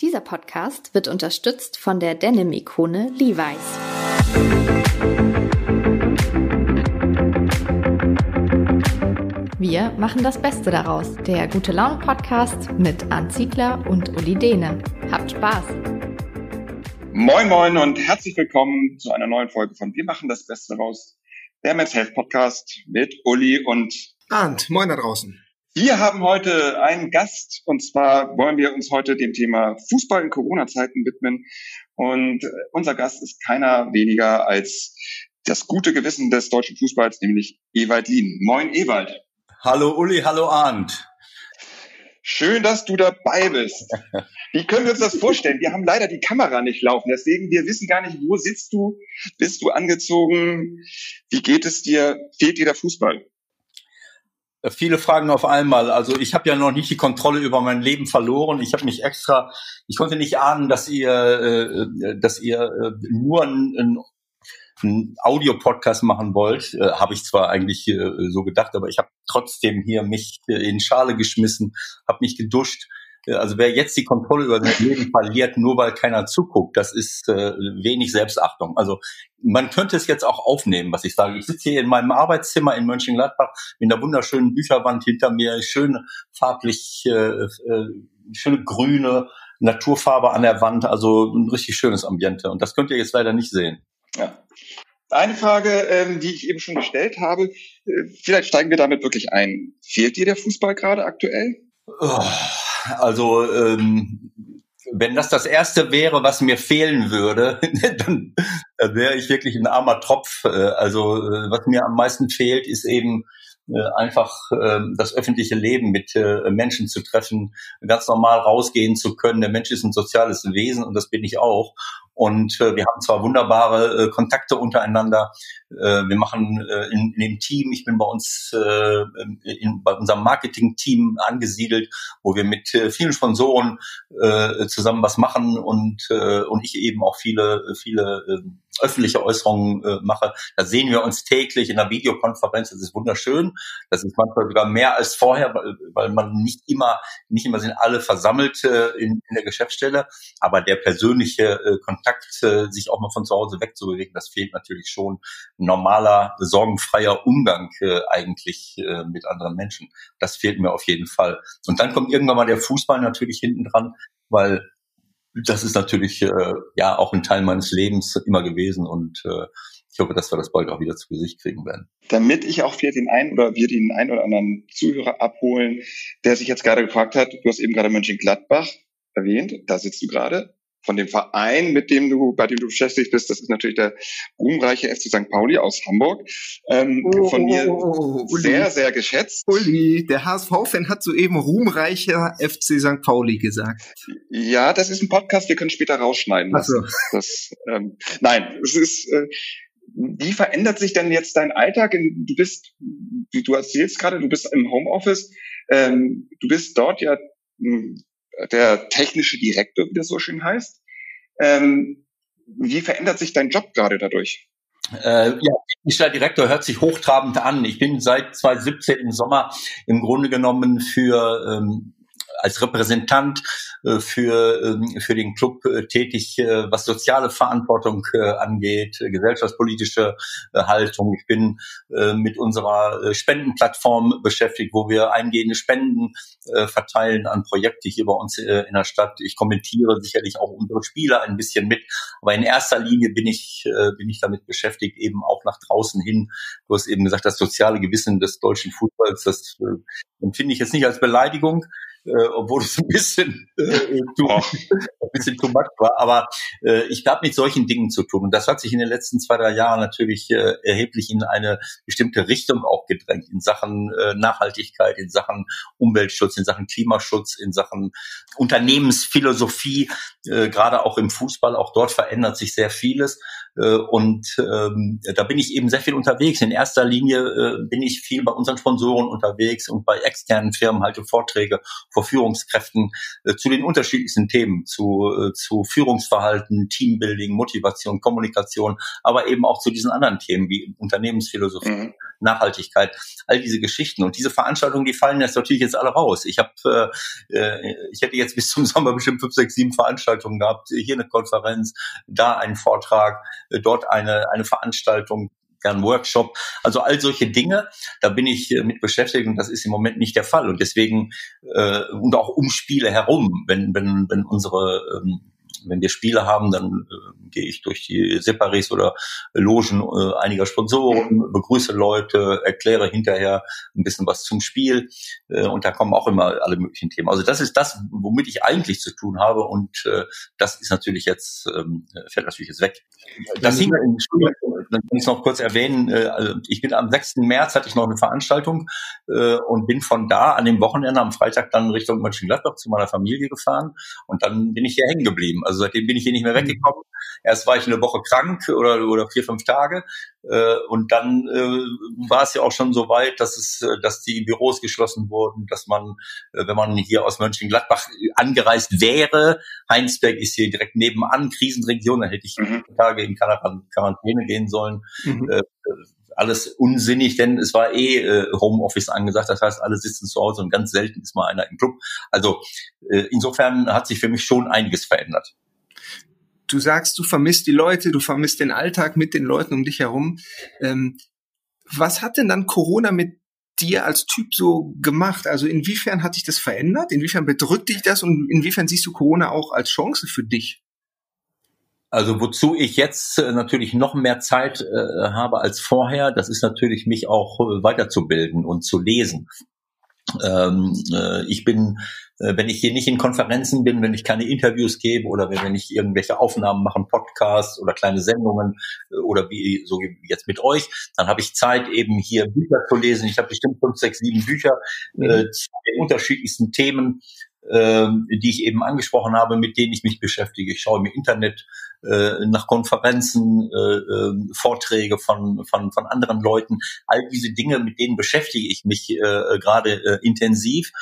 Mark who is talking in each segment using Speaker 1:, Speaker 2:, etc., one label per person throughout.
Speaker 1: Dieser Podcast wird unterstützt von der Denim-Ikone Levi's. Wir machen das Beste daraus. Der Gute Laune Podcast mit Arndt Ziegler und Uli Dehne. Habt Spaß!
Speaker 2: Moin Moin und herzlich willkommen zu einer neuen Folge von Wir machen das Beste daraus. Der Men's Health Podcast mit Uli und
Speaker 3: Arndt. Moin da draußen.
Speaker 2: Wir haben heute einen Gast und zwar wollen wir uns heute dem Thema Fußball in Corona-Zeiten widmen. Und unser Gast ist keiner weniger als das gute Gewissen des deutschen Fußballs, nämlich Ewald Lien. Moin Ewald.
Speaker 4: Hallo Uli, hallo Arndt.
Speaker 2: Schön, dass du dabei bist. Wie können wir uns das vorstellen? Wir haben leider die Kamera nicht laufen, deswegen wir wissen gar nicht, wo sitzt du? Bist du angezogen? Wie geht es dir? Fehlt dir der Fußball?
Speaker 4: Viele Fragen auf einmal. Also ich habe ja noch nicht die Kontrolle über mein Leben verloren. Ich habe mich extra, ich konnte nicht ahnen, dass ihr, äh, dass ihr äh, nur ein, ein, ein Audio-Podcast machen wollt. Äh, habe ich zwar eigentlich äh, so gedacht, aber ich habe trotzdem hier mich in Schale geschmissen, habe mich geduscht also wer jetzt die Kontrolle über sein Leben verliert, nur weil keiner zuguckt, das ist äh, wenig Selbstachtung. Also man könnte es jetzt auch aufnehmen, was ich sage. Ich sitze hier in meinem Arbeitszimmer in Mönchengladbach mit einer wunderschönen Bücherwand hinter mir, schön farblich, äh, äh, schöne grüne Naturfarbe an der Wand, also ein richtig schönes Ambiente. Und das könnt ihr jetzt leider nicht sehen.
Speaker 2: Ja. Eine Frage, ähm, die ich eben schon gestellt habe, äh, vielleicht steigen wir damit wirklich ein. Fehlt dir der Fußball gerade aktuell?
Speaker 4: Oh also ähm, wenn das das erste wäre, was mir fehlen würde, dann, dann wäre ich wirklich ein armer Tropf. Äh, also äh, was mir am meisten fehlt, ist eben einfach äh, das öffentliche Leben mit äh, Menschen zu treffen, ganz normal rausgehen zu können. Der Mensch ist ein soziales Wesen und das bin ich auch. Und äh, wir haben zwar wunderbare äh, Kontakte untereinander. Äh, wir machen äh, in, in dem Team, ich bin bei uns äh, in, bei unserem Marketing-Team angesiedelt, wo wir mit äh, vielen Sponsoren äh, zusammen was machen und, äh, und ich eben auch viele, viele äh, öffentliche Äußerungen äh, mache. Da sehen wir uns täglich in einer Videokonferenz. Das ist wunderschön. Das ist manchmal sogar mehr als vorher, weil, weil man nicht immer, nicht immer sind alle versammelt äh, in, in der Geschäftsstelle. Aber der persönliche äh, Kontakt, äh, sich auch mal von zu Hause wegzubewegen, das fehlt natürlich schon. normaler, sorgenfreier Umgang äh, eigentlich äh, mit anderen Menschen. Das fehlt mir auf jeden Fall. Und dann kommt irgendwann mal der Fußball natürlich hinten dran, weil das ist natürlich äh, ja auch ein Teil meines Lebens immer gewesen und äh, ich hoffe, dass wir das bald auch wieder zu Gesicht kriegen werden.
Speaker 2: Damit ich auch für den einen oder wir den einen oder anderen Zuhörer abholen, der sich jetzt gerade gefragt hat, du hast eben gerade Mönchengladbach erwähnt, da sitzt du gerade von dem Verein, mit dem du, bei dem du beschäftigt bist, das ist natürlich der ruhmreiche FC St. Pauli aus Hamburg. Ähm, oh, von mir oh, oh, sehr, sehr geschätzt.
Speaker 3: Uli, der HSV-Fan hat soeben ruhmreicher FC St. Pauli gesagt.
Speaker 2: Ja, das ist ein Podcast, wir können später rausschneiden. Ach so. Das, ähm, nein, es ist, äh, wie verändert sich denn jetzt dein Alltag? Du bist, du erzählst gerade, du bist im Homeoffice, ähm, du bist dort ja hm, der technische Direktor, wie das so schön heißt. Ähm, wie verändert sich dein Job gerade dadurch?
Speaker 4: Äh, ja, technischer Direktor hört sich hochtrabend an. Ich bin seit 2017 im Sommer im Grunde genommen für ähm, als Repräsentant äh, für, ähm, für den Club äh, tätig, äh, was soziale Verantwortung angeht, gesellschaftspolitische Haltung. Ich bin mit unserer Spendenplattform beschäftigt, wo wir eingehende Spenden verteilen an Projekte hier bei uns in der Stadt. Ich kommentiere sicherlich auch unsere Spieler ein bisschen mit, aber in erster Linie bin ich, bin ich damit beschäftigt, eben auch nach draußen hin. Du hast eben gesagt, das soziale Gewissen des deutschen Fußballs, das empfinde ich jetzt nicht als Beleidigung, äh, obwohl es ein bisschen, äh, too, ein bisschen too much war. Aber äh, ich habe mit solchen Dingen zu tun. Und das hat sich in den letzten zwei, drei Jahren natürlich äh, erheblich in eine bestimmte Richtung auch gedrängt, in Sachen äh, Nachhaltigkeit, in Sachen Umweltschutz, in Sachen Klimaschutz, in Sachen Unternehmensphilosophie, äh, gerade auch im Fußball. Auch dort verändert sich sehr vieles. Äh, und ähm, da bin ich eben sehr viel unterwegs. In erster Linie äh, bin ich viel bei unseren Sponsoren unterwegs und bei externen Firmen halte Vorträge vor Führungskräften äh, zu den unterschiedlichsten Themen, zu, äh, zu Führungsverhalten, Teambuilding, Motivation, Kommunikation, aber eben auch zu diesen anderen Themen wie Unternehmensphilosophie, mhm. Nachhaltigkeit, all diese Geschichten. Und diese Veranstaltungen, die fallen jetzt natürlich jetzt alle raus. Ich habe, äh, äh, ich hätte jetzt bis zum Sommer bestimmt fünf, sechs, sieben Veranstaltungen gehabt. Hier eine Konferenz, da einen Vortrag, dort eine, eine Veranstaltung gern Workshop. Also all solche Dinge, da bin ich äh, mit beschäftigt und das ist im Moment nicht der Fall. Und deswegen, äh, und auch um Spiele herum, wenn, wenn, wenn unsere ähm, wenn wir Spiele haben, dann äh, gehe ich durch die Separis oder Logen äh, einiger Sponsoren, begrüße Leute, erkläre hinterher ein bisschen was zum Spiel äh, und da kommen auch immer alle möglichen Themen. Also das ist das, womit ich eigentlich zu tun habe und äh, das ist natürlich jetzt, ähm, fällt natürlich jetzt weg. Das hing in dann kann ich noch kurz erwähnen, äh, also ich bin am 6. März hatte ich noch eine Veranstaltung äh, und bin von da an dem Wochenende am Freitag dann Richtung Mönchengladbach zu meiner Familie gefahren und dann bin ich hier hängen geblieben. Also seitdem bin ich hier nicht mehr mhm. weggekommen. Erst war ich eine Woche krank oder, oder vier, fünf Tage. Äh, und dann äh, war es ja auch schon so weit, dass es, äh, dass die Büros geschlossen wurden, dass man, äh, wenn man hier aus Mönchengladbach angereist wäre, Heinsberg ist hier direkt nebenan, Krisenregion, dann hätte ich mhm. Tage in Quarantäne gehen sollen. Mhm. Äh, alles unsinnig, denn es war eh äh, Homeoffice angesagt, das heißt, alle sitzen zu Hause und ganz selten ist mal einer im Club. Also äh, insofern hat sich für mich schon einiges verändert
Speaker 3: du sagst, du vermisst die Leute, du vermisst den Alltag mit den Leuten um dich herum. Ähm, was hat denn dann Corona mit dir als Typ so gemacht? Also inwiefern hat dich das verändert? Inwiefern bedrückt dich das und inwiefern siehst du Corona auch als Chance für dich?
Speaker 4: Also wozu ich jetzt äh, natürlich noch mehr Zeit äh, habe als vorher, das ist natürlich mich auch äh, weiterzubilden und zu lesen. Ähm, äh, ich bin wenn ich hier nicht in Konferenzen bin, wenn ich keine Interviews gebe oder wenn ich irgendwelche Aufnahmen mache, Podcasts oder kleine Sendungen äh, oder wie so jetzt mit euch, dann habe ich Zeit eben hier Bücher zu lesen. Ich habe bestimmt fünf, sechs, sieben Bücher mhm. äh, zu den unterschiedlichsten Themen, äh, die ich eben angesprochen habe, mit denen ich mich beschäftige. Ich schaue im Internet äh, nach Konferenzen, äh, äh, Vorträge von, von, von anderen Leuten. All diese Dinge, mit denen beschäftige ich mich äh, gerade äh, intensiv.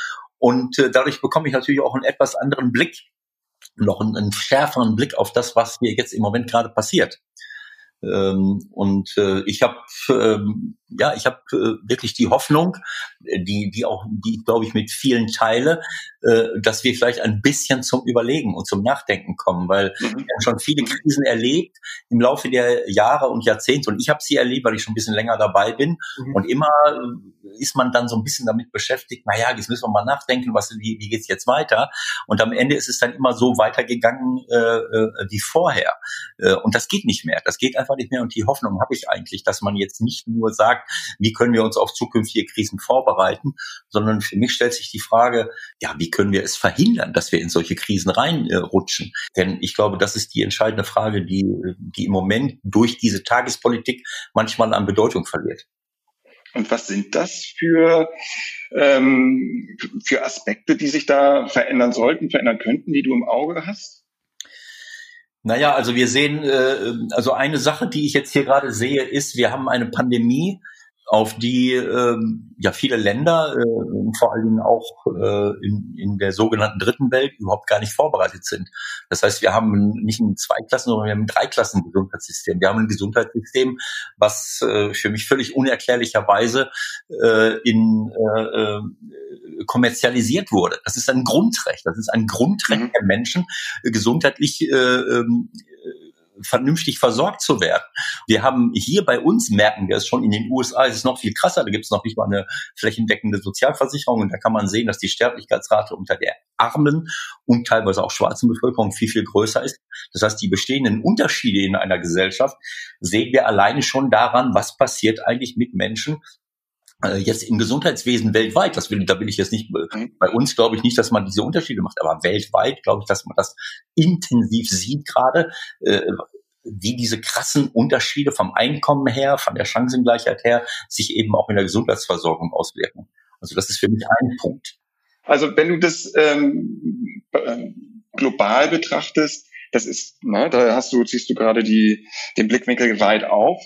Speaker 4: Und äh, dadurch bekomme ich natürlich auch einen etwas anderen Blick, noch einen, einen schärferen Blick auf das, was hier jetzt im Moment gerade passiert. Ähm, und äh, ich habe ähm, ja, ich habe äh, wirklich die Hoffnung, die die auch die glaube ich mit vielen teile, äh, dass wir vielleicht ein bisschen zum Überlegen und zum Nachdenken kommen, weil mhm. wir haben schon viele Krisen erlebt im Laufe der Jahre und Jahrzehnte und ich habe sie erlebt, weil ich schon ein bisschen länger dabei bin. Mhm. und immer äh, ist man dann so ein bisschen damit beschäftigt, na ja, jetzt müssen wir mal nachdenken, was wie, wie geht's jetzt weiter? Und am Ende ist es dann immer so weitergegangen äh, äh, wie vorher. Äh, und das geht nicht mehr, das geht einfach nicht mehr und die Hoffnung habe ich eigentlich, dass man jetzt nicht nur sagt, wie können wir uns auf zukünftige Krisen vorbereiten, sondern für mich stellt sich die Frage, ja, wie können wir es verhindern, dass wir in solche Krisen reinrutschen? Denn ich glaube, das ist die entscheidende Frage, die, die im Moment durch diese Tagespolitik manchmal an Bedeutung verliert.
Speaker 2: Und was sind das für, ähm, für Aspekte, die sich da verändern sollten, verändern könnten, die du im Auge hast?
Speaker 4: Naja, also wir sehen, äh, also eine Sache, die ich jetzt hier gerade sehe, ist, wir haben eine Pandemie, auf die ähm, ja viele Länder, äh, vor allen Dingen auch äh, in, in der sogenannten dritten Welt, überhaupt gar nicht vorbereitet sind. Das heißt, wir haben nicht ein Zweiklassen, sondern wir haben ein Dreiklassen-Gesundheitssystem. Wir haben ein Gesundheitssystem, was äh, für mich völlig unerklärlicherweise äh, in äh, äh, kommerzialisiert wurde. Das ist ein Grundrecht. Das ist ein Grundrecht mhm. der Menschen, äh, gesundheitlich äh, ähm, vernünftig versorgt zu werden. Wir haben hier bei uns, merken wir es schon, in den USA ist es noch viel krasser, da gibt es noch nicht mal eine flächendeckende Sozialversicherung und da kann man sehen, dass die Sterblichkeitsrate unter der armen und teilweise auch schwarzen Bevölkerung viel, viel größer ist. Das heißt, die bestehenden Unterschiede in einer Gesellschaft sehen wir alleine schon daran, was passiert eigentlich mit Menschen, jetzt im Gesundheitswesen weltweit, das will, da will ich jetzt nicht, mhm. bei uns glaube ich nicht, dass man diese Unterschiede macht, aber weltweit glaube ich, dass man das intensiv sieht gerade, äh, wie diese krassen Unterschiede vom Einkommen her, von der Chancengleichheit her, sich eben auch in der Gesundheitsversorgung auswirken. Also das ist für mich ein Punkt.
Speaker 2: Also wenn du das ähm, äh, global betrachtest, das ist, ne, da hast du, ziehst du gerade die, den Blickwinkel weit auf.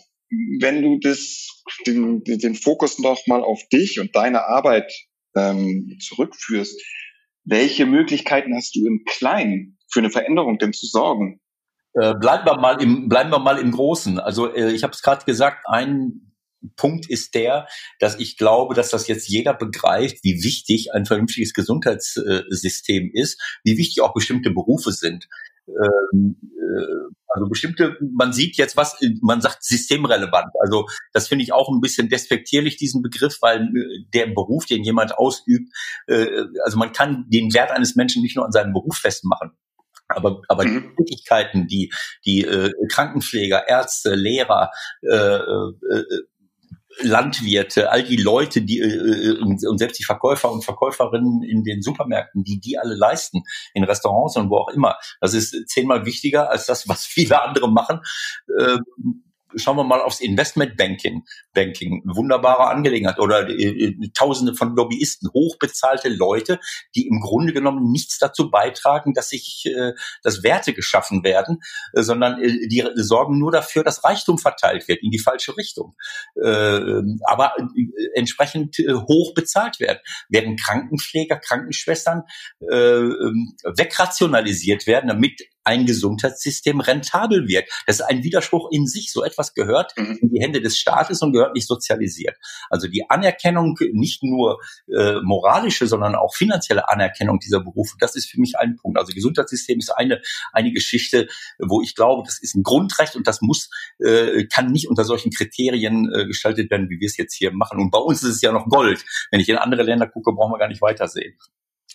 Speaker 2: Wenn du das den, den Fokus noch mal auf dich und deine Arbeit ähm, zurückführst, welche Möglichkeiten hast du im Kleinen für eine Veränderung denn zu sorgen?
Speaker 4: Äh, bleiben wir mal im bleiben wir mal im Großen. Also äh, ich habe es gerade gesagt, ein Punkt ist der, dass ich glaube, dass das jetzt jeder begreift, wie wichtig ein vernünftiges Gesundheitssystem ist, wie wichtig auch bestimmte Berufe sind. Ähm, äh, also bestimmte, man sieht jetzt was, man sagt systemrelevant. Also das finde ich auch ein bisschen despektierlich, diesen Begriff, weil äh, der Beruf, den jemand ausübt, äh, also man kann den Wert eines Menschen nicht nur an seinem Beruf festmachen. Aber, aber mhm. die Tätigkeiten, die, die äh, Krankenpfleger, Ärzte, Lehrer, äh, äh, Landwirte, all die Leute, die äh, und selbst die Verkäufer und Verkäuferinnen in den Supermärkten, die die alle leisten, in Restaurants und wo auch immer. Das ist zehnmal wichtiger als das, was viele andere machen. Äh, schauen wir mal aufs Investmentbanking, Banking, wunderbare Angelegenheit. Oder äh, Tausende von Lobbyisten, hochbezahlte Leute, die im Grunde genommen nichts dazu beitragen, dass sich, äh, dass Werte geschaffen werden, äh, sondern äh, die sorgen nur dafür, dass Reichtum verteilt wird in die falsche Richtung, äh, aber äh, entsprechend äh, hoch bezahlt werden, werden Krankenpfleger, Krankenschwestern äh, ähm, wegrationalisiert werden, damit ein Gesundheitssystem rentabel wird. Das ist ein Widerspruch in sich. So etwas gehört mhm. in die Hände des Staates und gehört nicht sozialisiert. Also die Anerkennung, nicht nur äh, moralische, sondern auch finanzielle Anerkennung dieser Berufe, das ist für mich ein Punkt. Also Gesundheitssystem ist eine, eine Geschichte, wo ich glaube, das ist ein Grundrecht und das muss, äh, kann nicht unter solchen Kriterien äh, gestaltet werden, wie wir es jetzt hier machen. Und bei uns ist es ja noch Gold. Wenn ich in andere Länder gucke, brauchen wir gar nicht weitersehen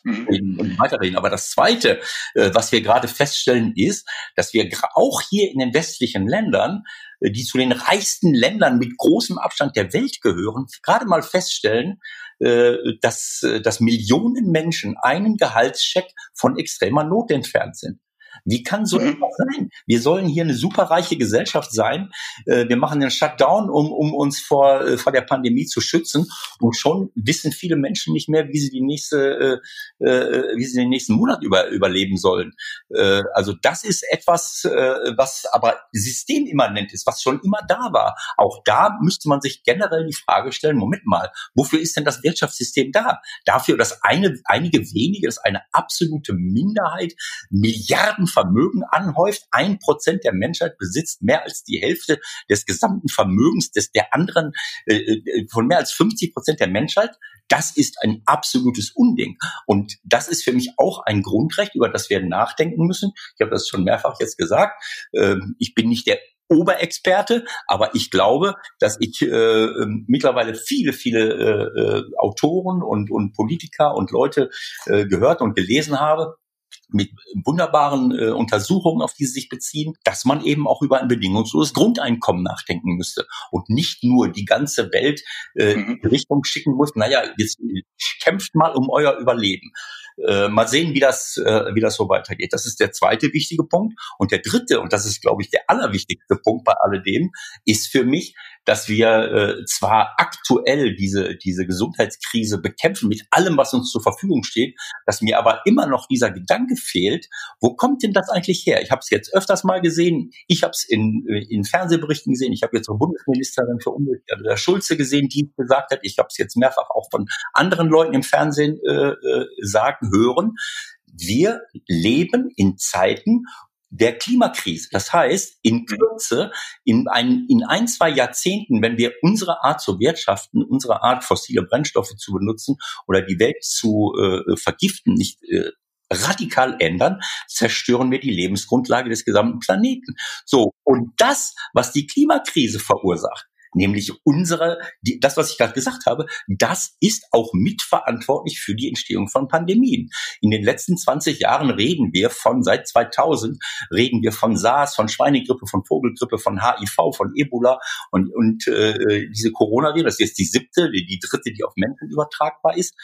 Speaker 4: mhm. und weiterreden. Aber das Zweite, äh, was wir gerade feststellen, ist, dass wir auch hier in den westlichen Ländern, äh, die zu den reichsten Ländern mit großem Abstand der Welt gehören, gerade mal feststellen, äh, dass, dass Millionen Menschen einen Gehaltscheck von extremer Not entfernt sind. Wie kann so mhm. etwas sein? Wir sollen hier eine superreiche Gesellschaft sein. Äh, wir machen den Shutdown, um, um uns vor, äh, vor der Pandemie zu schützen. Und schon wissen viele Menschen nicht mehr, wie sie die nächste, äh, äh wie sie den nächsten Monat über, überleben sollen. Äh, also das ist etwas, äh, was aber systemimmanent ist, was schon immer da war. Auch da müsste man sich generell die Frage stellen, Moment mal, wofür ist denn das Wirtschaftssystem da? Dafür, dass eine, einige wenige, dass eine absolute Minderheit Milliarden Vermögen anhäuft. Ein Prozent der Menschheit besitzt mehr als die Hälfte des gesamten Vermögens des der anderen äh, äh von mehr als 50 Prozent der Menschheit. Das ist ein absolutes Unding. Und das ist für mich auch ein Grundrecht, über das wir nachdenken müssen. Ich habe das schon mehrfach jetzt gesagt. Ähm, ich bin nicht der Oberexperte, aber ich glaube, dass ich äh, ähm, mittlerweile viele, viele äh, äh, Autoren und, und Politiker und Leute äh, gehört und gelesen habe, mit wunderbaren äh, Untersuchungen, auf die sie sich beziehen, dass man eben auch über ein bedingungsloses Grundeinkommen nachdenken müsste und nicht nur die ganze Welt äh, mhm. in Richtung schicken muss, naja, jetzt kämpft mal um euer Überleben. Äh, mal sehen, wie das, äh, wie das so weitergeht. Das ist der zweite wichtige Punkt. Und der dritte, und das ist, glaube ich, der allerwichtigste Punkt bei alledem, ist für mich, dass wir äh, zwar aktuell diese, diese Gesundheitskrise bekämpfen mit allem, was uns zur Verfügung steht, dass mir aber immer noch dieser Gedanke fehlt, wo kommt denn das eigentlich her? Ich habe es jetzt öfters mal gesehen, ich habe es in, in Fernsehberichten gesehen, ich habe jetzt eine Bundesministerin für Umwelt, der Schulze gesehen, die gesagt hat, ich habe es jetzt mehrfach auch von anderen Leuten im Fernsehen äh, äh, sagen, hören, wir leben in Zeiten, der Klimakrise. Das heißt, in mhm. Kürze, in ein, in ein, zwei Jahrzehnten, wenn wir unsere Art zu wirtschaften, unsere Art fossile Brennstoffe zu benutzen oder die Welt zu äh, vergiften, nicht äh, radikal ändern, zerstören wir die Lebensgrundlage des gesamten Planeten. So. Und das, was die Klimakrise verursacht, nämlich unsere, die, das, was ich gerade gesagt habe, das ist auch mitverantwortlich für die Entstehung von Pandemien. In den letzten 20 Jahren reden wir von, seit 2000 reden wir von SARS, von Schweinegrippe, von Vogelgrippe, von HIV, von Ebola und, und äh, diese Coronavirus, das ist jetzt die siebte, die, die dritte, die auf Menschen übertragbar ist.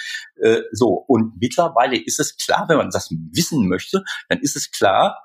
Speaker 4: Äh, so, und mittlerweile ist es klar, wenn man das wissen möchte, dann ist es klar,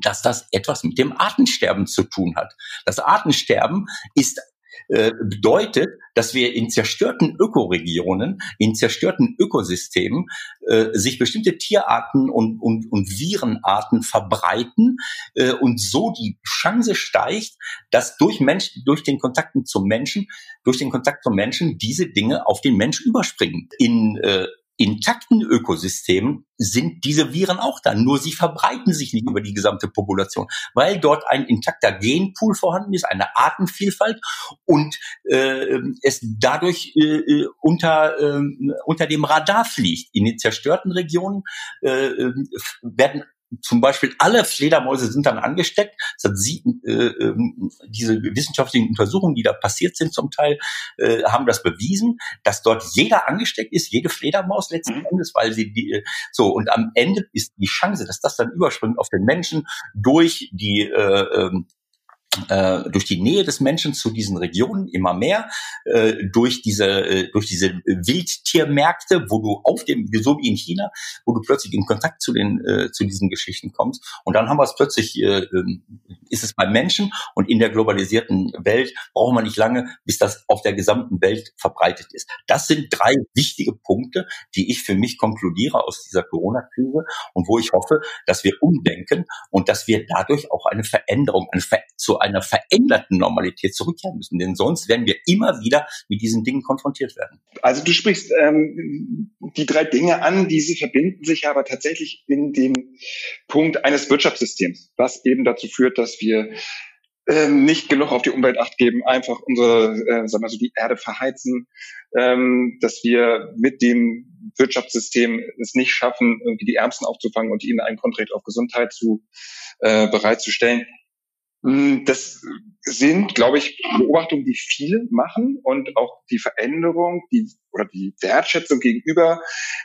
Speaker 4: dass das etwas mit dem Artensterben zu tun hat. Das Artensterben ist äh, bedeutet, dass wir in zerstörten Ökoregionen, in zerstörten Ökosystemen äh, sich bestimmte Tierarten und, und, und Virenarten verbreiten äh, und so die Chance steigt, dass durch Menschen, durch den Kontakten zum Menschen, durch den Kontakt zum Menschen diese Dinge auf den Mensch überspringen. In äh, intakten Ökosystemen sind diese Viren auch da. Nur sie verbreiten sich nicht über die gesamte Population, weil dort ein intakter Genpool vorhanden ist, eine Artenvielfalt und äh, es dadurch äh, unter, äh, unter dem Radar fliegt. In den zerstörten Regionen äh, werden zum Beispiel alle Fledermäuse sind dann angesteckt. Das hat sie, äh, äh, diese wissenschaftlichen Untersuchungen, die da passiert sind zum Teil, äh, haben das bewiesen, dass dort jeder angesteckt ist, jede Fledermaus letzten mhm. Endes, weil sie die, äh, so und am Ende ist die Chance, dass das dann überspringt auf den Menschen durch die äh, ähm, äh, durch die Nähe des Menschen zu diesen Regionen immer mehr, äh, durch diese äh, durch diese Wildtiermärkte, wo du auf dem so wie in China, wo du plötzlich in Kontakt zu den äh, zu diesen Geschichten kommst und dann haben wir es plötzlich äh, ähm, ist es beim Menschen und in der globalisierten Welt brauchen wir nicht lange, bis das auf der gesamten Welt verbreitet ist. Das sind drei wichtige Punkte, die ich für mich konkludiere aus dieser Corona-Krise und wo ich hoffe, dass wir umdenken und dass wir dadurch auch eine Veränderung, eine Ver zu einer veränderten Normalität zurückkehren müssen. Denn sonst werden wir immer wieder mit diesen Dingen konfrontiert werden.
Speaker 2: Also du sprichst ähm, die drei Dinge an, diese verbinden sich aber tatsächlich in dem Punkt eines Wirtschaftssystems, was eben dazu führt, dass wir ähm, nicht genug auf die Umwelt acht geben, einfach unsere, äh, sagen wir so, die Erde verheizen, ähm, dass wir mit dem Wirtschaftssystem es nicht schaffen, irgendwie die Ärmsten aufzufangen und ihnen ein Grundrecht auf Gesundheit zu äh, bereitzustellen. Hm, das sind, glaube ich, Beobachtungen, die viele machen und auch die Veränderung, die oder die Wertschätzung gegenüber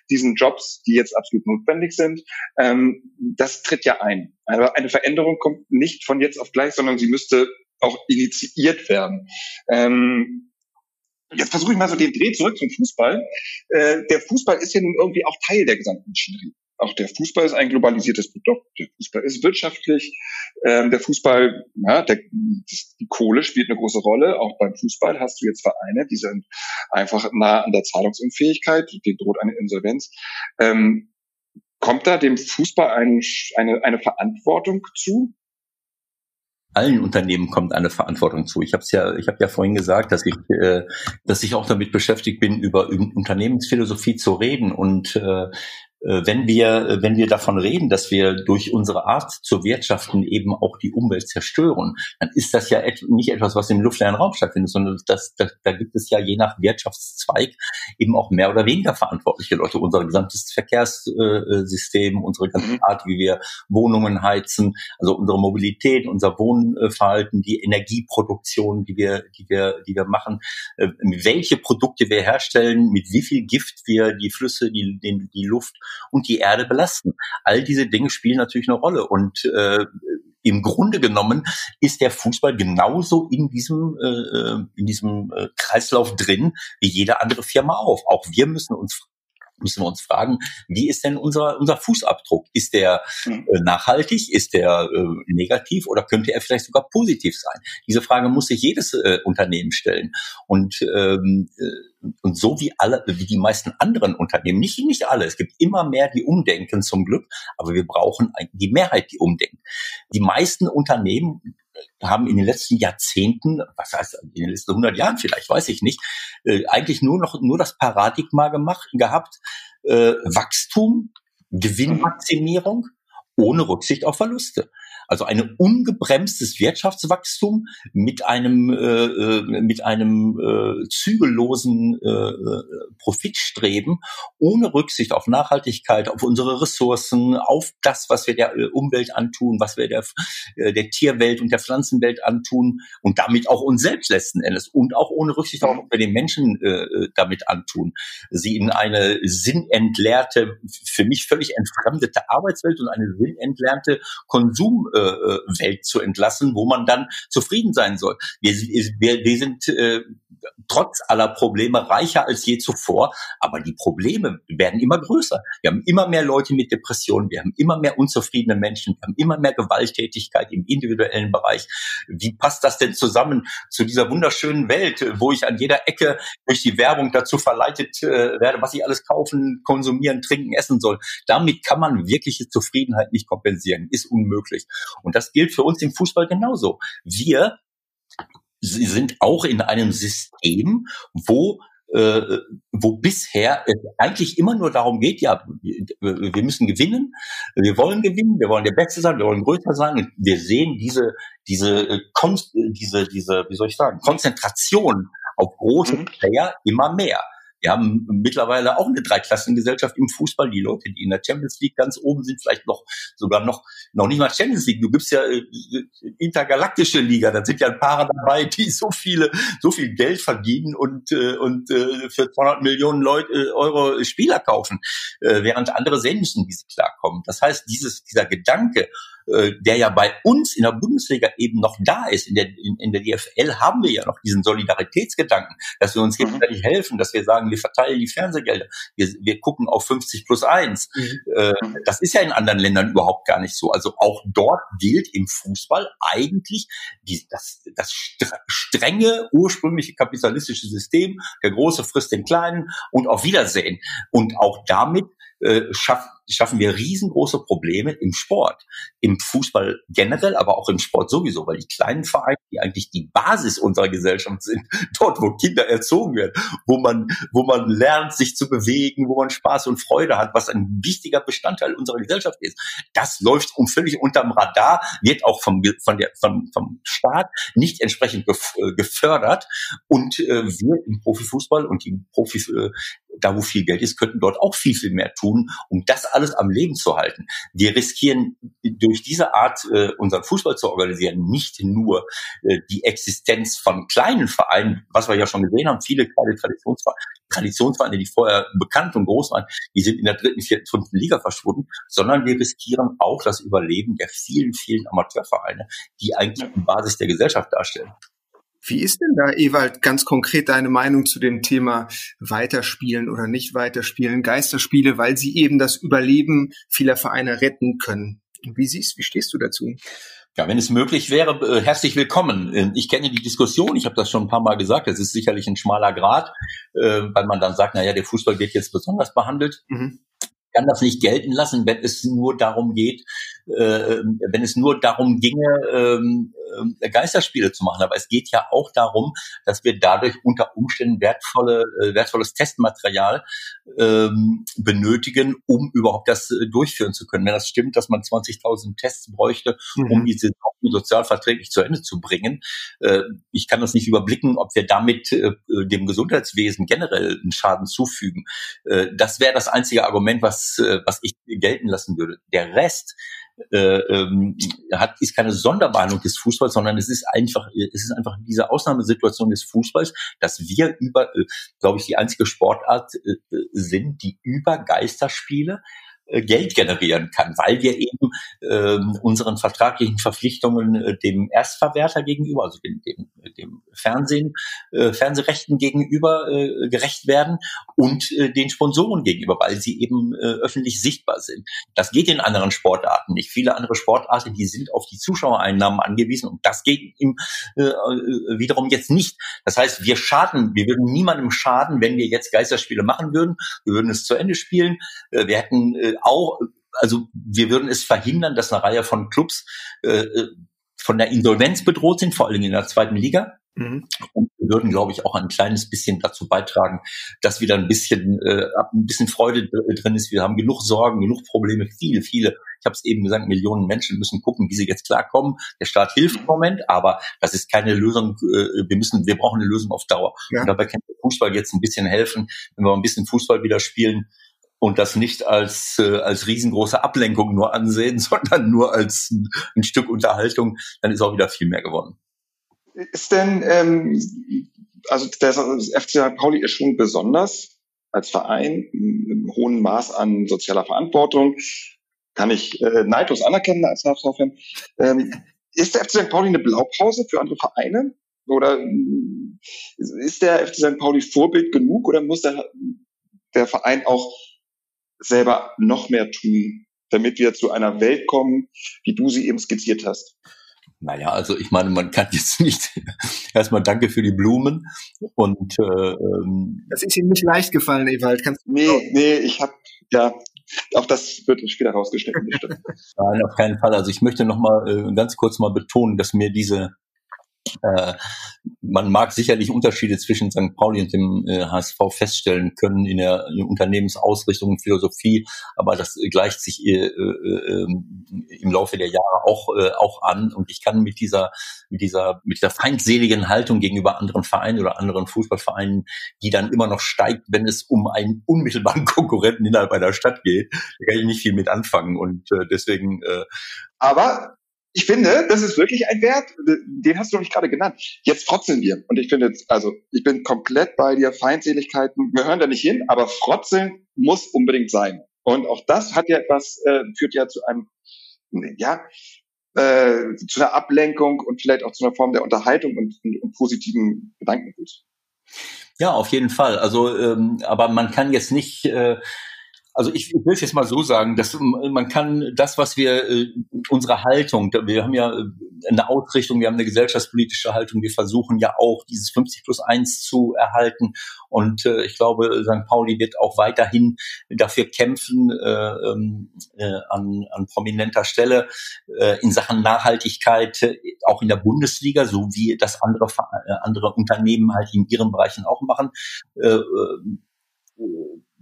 Speaker 2: diesen Jobs, die jetzt absolut notwendig sind, ähm, das tritt ja ein. Aber eine Veränderung kommt nicht von jetzt auf gleich, sondern sie müsste auch initiiert werden. Ähm, jetzt versuche ich mal so den Dreh zurück zum Fußball. Äh, der Fußball ist ja nun irgendwie auch Teil der gesamten Maschinerie. Auch der Fußball ist ein globalisiertes Produkt. Der Fußball ist wirtschaftlich. Ähm, der Fußball, ja, der, die Kohle spielt eine große Rolle. Auch beim Fußball hast du jetzt Vereine, die sind einfach nah an der Zahlungsunfähigkeit. Denen droht eine Insolvenz. Ähm, kommt da dem Fußball ein, eine, eine Verantwortung zu?
Speaker 4: allen Unternehmen kommt eine Verantwortung zu. Ich habe ja, ich habe ja vorhin gesagt, dass ich, äh, dass ich auch damit beschäftigt bin, über Unternehmensphilosophie zu reden und äh, wenn wir, äh, wenn wir davon reden, dass wir durch unsere Art zu wirtschaften eben auch die Umwelt zerstören, dann ist das ja et nicht etwas, was im luftleeren Raum stattfindet, sondern das, das, da gibt es ja je nach Wirtschaftszweig eben auch mehr oder weniger verantwortliche Leute. Unser gesamtes Verkehrssystem, unsere ganze mhm. Art, wie wir Wohnungen heizen, also unsere Mobilität, unser Wohnverhalten, die Energieproduktion, die wir, die wir, die wir machen, äh, welche Produkte wir herstellen, mit wie viel Gift wir die Flüsse, die, die, die Luft und die Erde belasten. All diese Dinge spielen natürlich eine Rolle und äh, im Grunde genommen ist der Fußball genauso in diesem äh, äh in diesem äh, Kreislauf drin wie jede andere Firma auch. Auch wir müssen uns müssen wir uns fragen, wie ist denn unser, unser Fußabdruck? Ist der äh, nachhaltig? Ist der äh, negativ oder könnte er vielleicht sogar positiv sein? Diese Frage muss sich jedes äh, Unternehmen stellen. Und, ähm, äh, und so wie alle, wie die meisten anderen Unternehmen, nicht, nicht alle, es gibt immer mehr, die umdenken zum Glück, aber wir brauchen die Mehrheit, die umdenkt. Die meisten Unternehmen haben in den letzten Jahrzehnten, was heißt in den letzten 100 Jahren vielleicht, weiß ich nicht, äh, eigentlich nur noch nur das Paradigma gemacht gehabt, äh, Wachstum, Gewinnmaximierung ohne Rücksicht auf Verluste. Also ein ungebremstes Wirtschaftswachstum mit einem äh, äh, mit einem äh, zügellosen äh, Profitstreben ohne Rücksicht auf Nachhaltigkeit, auf unsere Ressourcen, auf das, was wir der äh, Umwelt antun, was wir der äh, der Tierwelt und der Pflanzenwelt antun und damit auch uns selbst letzten Endes und auch ohne Rücksicht auf, was wir den Menschen äh, damit antun, sie in eine sinnentleerte, für mich völlig entfremdete Arbeitswelt und eine sinnentleerte Konsum äh, äh, Welt zu entlassen, wo man dann zufrieden sein soll. Wir, wir, wir sind äh, trotz aller Probleme reicher als je zuvor, aber die Probleme werden immer größer. Wir haben immer mehr Leute mit Depressionen, wir haben immer mehr unzufriedene Menschen, wir haben immer mehr Gewalttätigkeit im individuellen Bereich. Wie passt das denn zusammen zu dieser wunderschönen Welt, wo ich an jeder Ecke durch die Werbung dazu verleitet äh, werde, was ich alles kaufen, konsumieren, trinken, essen soll? Damit kann man wirkliche Zufriedenheit nicht kompensieren, ist unmöglich. Und das gilt für uns im Fußball genauso. Wir sind auch in einem System, wo äh, wo bisher es eigentlich immer nur darum geht, ja, wir müssen gewinnen, wir wollen gewinnen, wir wollen der Beste sein, wir wollen größer sein und wir sehen diese, diese, äh, diese, diese, wie soll ich sagen, Konzentration auf große mhm. Player immer mehr. Wir haben mittlerweile auch eine Dreiklassengesellschaft im Fußball. Die Leute, die in der Champions League ganz oben sind, vielleicht noch sogar noch noch nicht mal Champions League. Du gibst ja äh, intergalaktische Liga. Da sind ja ein paar dabei, die so viele so viel Geld verdienen und äh, und äh, für 200 Millionen Leute, äh, Euro Spieler kaufen, äh, während andere sehen müssen, wie sie klarkommen. Das heißt, dieses dieser Gedanke äh, der ja bei uns in der Bundesliga eben noch da ist. In der, in, in der DFL haben wir ja noch diesen Solidaritätsgedanken, dass wir uns mhm. gegenseitig mhm. helfen, dass wir sagen, wir verteilen die Fernsehgelder, wir, wir gucken auf 50 plus 1. Mhm. Äh, das ist ja in anderen Ländern überhaupt gar nicht so. Also auch dort gilt im Fußball eigentlich die, das, das strenge, ursprüngliche kapitalistische System, der Große frisst den Kleinen und auf Wiedersehen. Und auch damit äh, schaffen, schaffen wir riesengroße Probleme im Sport, im Fußball generell, aber auch im Sport sowieso, weil die kleinen Vereine, die eigentlich die Basis unserer Gesellschaft sind, dort, wo Kinder erzogen werden, wo man, wo man lernt, sich zu bewegen, wo man Spaß und Freude hat, was ein wichtiger Bestandteil unserer Gesellschaft ist. Das läuft um völlig unterm Radar, wird auch vom, von der, vom, vom Staat nicht entsprechend äh, gefördert und äh, wir im Profifußball und die Profi, äh, da wo viel Geld ist, könnten dort auch viel, viel mehr tun, um das alles am Leben zu halten. Wir riskieren durch diese Art, äh, unseren Fußball zu organisieren, nicht nur äh, die Existenz von kleinen Vereinen, was wir ja schon gesehen haben, viele kleine Traditionsvereine, Traditionsvereine, die vorher bekannt und groß waren, die sind in der dritten, vierten, fünften Liga verschwunden, sondern wir riskieren auch das Überleben der vielen, vielen Amateurvereine, die eigentlich die Basis der Gesellschaft darstellen.
Speaker 3: Wie ist denn da, Ewald, ganz konkret deine Meinung zu dem Thema Weiterspielen oder nicht Weiterspielen, Geisterspiele, weil sie eben das Überleben vieler Vereine retten können? Wie siehst, wie stehst du dazu?
Speaker 4: Ja, wenn es möglich wäre, äh, herzlich willkommen. Ähm, ich kenne die Diskussion, ich habe das schon ein paar Mal gesagt, es ist sicherlich ein schmaler Grad, äh, weil man dann sagt, na ja, der Fußball wird jetzt besonders behandelt. Mhm kann das nicht gelten lassen, wenn es nur darum geht, äh, wenn es nur darum ginge, ähm, äh, Geisterspiele zu machen. Aber es geht ja auch darum, dass wir dadurch unter Umständen wertvolle, äh, wertvolles Testmaterial ähm, benötigen, um überhaupt das äh, durchführen zu können. Wenn das stimmt, dass man 20.000 Tests bräuchte, mhm. um diese sozialverträglich zu Ende zu bringen. Äh, ich kann das nicht überblicken, ob wir damit äh, dem Gesundheitswesen generell einen Schaden zufügen. Äh, das wäre das einzige Argument, was, äh, was ich gelten lassen würde. Der Rest äh, ähm, hat, ist keine Sonderbehandlung des Fußballs, sondern es ist einfach, es ist einfach diese Ausnahmesituation des Fußballs, dass wir über, äh, glaube ich, die einzige Sportart äh, sind, die über Geisterspiele äh, Geld generieren kann, weil wir eben ähm, unseren vertraglichen Verpflichtungen äh, dem Erstverwerter gegenüber, also dem, dem, dem Fernsehen, äh, Fernsehrechten gegenüber äh, gerecht werden und äh, den Sponsoren gegenüber, weil sie eben äh, öffentlich sichtbar sind. Das geht in anderen Sportarten nicht. Viele andere Sportarten, die sind auf die Zuschauereinnahmen angewiesen und das geht ihm äh, äh, wiederum jetzt nicht. Das heißt, wir schaden, wir würden niemandem schaden, wenn wir jetzt Geisterspiele machen würden. Wir würden es zu Ende spielen. Äh, wir hätten äh, auch, also wir würden es verhindern, dass eine Reihe von Clubs äh, äh, von der Insolvenz bedroht sind, vor allem in der zweiten Liga. Mhm. Und wir würden, glaube ich, auch ein kleines bisschen dazu beitragen, dass wieder ein bisschen, äh, ein bisschen Freude drin ist. Wir haben genug Sorgen, genug Probleme, viele, viele. Ich habe es eben gesagt, Millionen Menschen müssen gucken, wie sie jetzt klarkommen. Der Staat hilft im Moment, aber das ist keine Lösung. Äh, wir müssen, wir brauchen eine Lösung auf Dauer. Ja. Und dabei kann der Fußball jetzt ein bisschen helfen, wenn wir ein bisschen Fußball wieder spielen und das nicht als, äh, als riesengroße Ablenkung nur ansehen, sondern nur als ein, ein Stück Unterhaltung, dann ist auch wieder viel mehr gewonnen.
Speaker 2: Ist denn, ähm, also der FC Pauli ist schon besonders als Verein im hohen Maß an sozialer Verantwortung, kann ich äh, neidlos anerkennen als HSV-Fan. Ähm, ist der FC St. Pauli eine Blaupause für andere Vereine? Oder ist der FC St. Pauli Vorbild genug oder muss der, der Verein auch selber noch mehr tun, damit wir zu einer Welt kommen, wie du sie eben skizziert hast?
Speaker 4: Naja, also ich meine, man kann jetzt nicht erstmal danke für die Blumen und äh, ähm,
Speaker 3: das ist Ihnen nicht leicht gefallen, Ewald. Kannst
Speaker 2: du nee, nee, ich habe ja auch das wird später rausgeschnitten.
Speaker 4: Nein, auf keinen Fall. Also ich möchte noch mal äh, ganz kurz mal betonen, dass mir diese Äh, man mag sicherlich Unterschiede zwischen St. Pauli und dem äh, HSV feststellen können in der, Unternehmensausrichtung und Philosophie, aber das gleicht sich äh, äh, ähm, im Laufe der Jahre auch äh, auch an und ich kann mit dieser mit dieser mit dieser feindseligen Haltung gegenüber anderen Vereinen oder anderen Fußballvereinen, die dann immer noch steigt, wenn es um einen unmittelbaren Konkurrenten innerhalb einer Stadt geht, da kann ich nicht viel mit anfangen und äh, deswegen
Speaker 2: äh, aber ich finde, das ist wirklich ein Wert, den hast du noch nicht gerade genannt. Jetzt frotzeln wir. Und ich finde, also ich bin komplett bei dir, Feindseligkeiten gehören da nicht hin, aber frotzeln muss unbedingt sein. Und auch das hat ja etwas, äh, führt ja zu einem, ja, äh, zu einer Ablenkung und vielleicht auch zu einer Form der Unterhaltung und, und, und positiven Gedankengut.
Speaker 4: Ja, auf jeden Fall. Also, ähm, aber man kann jetzt nicht äh, also ich, will es jetzt mal so sagen, dass man kann das, was wir, äh, unsere Haltung, wir haben ja äh, eine Ausrichtung, wir haben eine gesellschaftspolitische Haltung, wir versuchen ja auch dieses 50 plus 1 zu erhalten. Und äh, ich glaube, St. Pauli wird auch weiterhin dafür kämpfen, äh, ähm, äh, an, an prominenter Stelle in Sachen Nachhaltigkeit, auch in der Bundesliga, so wie das andere, andere Unternehmen halt in ihren Bereichen auch machen.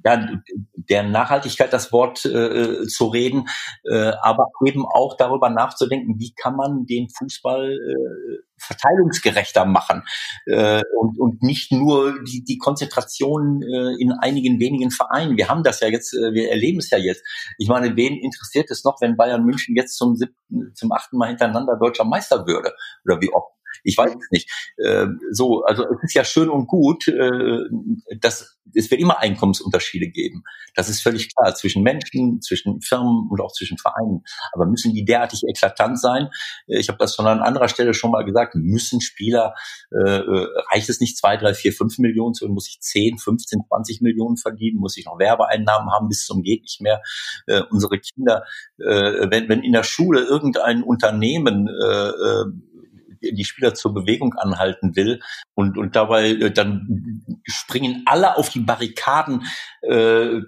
Speaker 4: Ja, der Nachhaltigkeit das Wort äh, zu reden, äh, aber eben auch darüber nachzudenken, wie kann man den Fußball äh, verteilungsgerechter machen äh, und, und nicht nur die, die Konzentration äh, in einigen wenigen Vereinen. Wir haben das ja jetzt, äh, wir erleben es ja jetzt. Ich meine, wen interessiert es noch, wenn Bayern München jetzt zum siebten, zum achten Mal hintereinander deutscher Meister würde? Oder wie oft? Ich weiß es nicht. Äh, so, also es ist ja schön und gut, äh, dass es wird immer Einkommensunterschiede geben. Das ist völlig klar zwischen Menschen, zwischen Firmen und auch zwischen Vereinen. Aber müssen die derartig eklatant sein? Äh, ich habe das schon an anderer Stelle schon mal gesagt. Müssen Spieler äh, äh reicht es nicht zwei, drei, vier, fünf Millionen zu? Muss ich zehn, 15, 20 Millionen verdienen? Muss ich noch Werbeeinnahmen haben bis zum geht nicht mehr? Äh, unsere Kinder, äh, wenn, wenn in der Schule irgendein Unternehmen äh, äh die Spieler zur Bewegung anhalten will und, und dabei äh, dann springen alle auf die Barrikaden. Äh,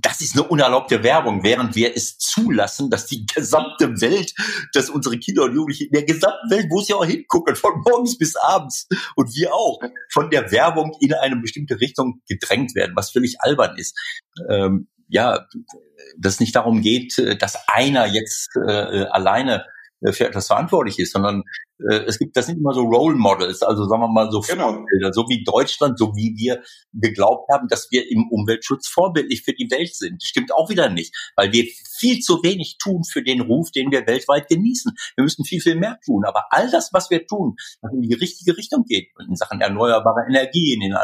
Speaker 4: das ist eine unerlaubte Werbung, während wir es zulassen, dass die gesamte Welt, dass unsere Kinder und Jugendlichen in der gesamten Welt, wo sie auch hingucken, von morgens bis abends und wir auch, von der Werbung in eine bestimmte Richtung gedrängt werden, was völlig albern ist. Ähm, ja, dass es nicht darum geht, äh, dass einer jetzt äh, alleine äh, für etwas verantwortlich ist, sondern äh, es gibt, das sind immer so Role Models, also sagen wir mal so genau. Vorbilder, so wie Deutschland, so wie wir geglaubt haben, dass wir im Umweltschutz vorbildlich für die Welt sind. Stimmt auch wieder nicht, weil wir viel zu wenig tun für den Ruf, den wir weltweit genießen. Wir müssen viel, viel mehr tun. Aber all das, was wir tun, was in die richtige Richtung geht, in Sachen erneuerbare Energien, in,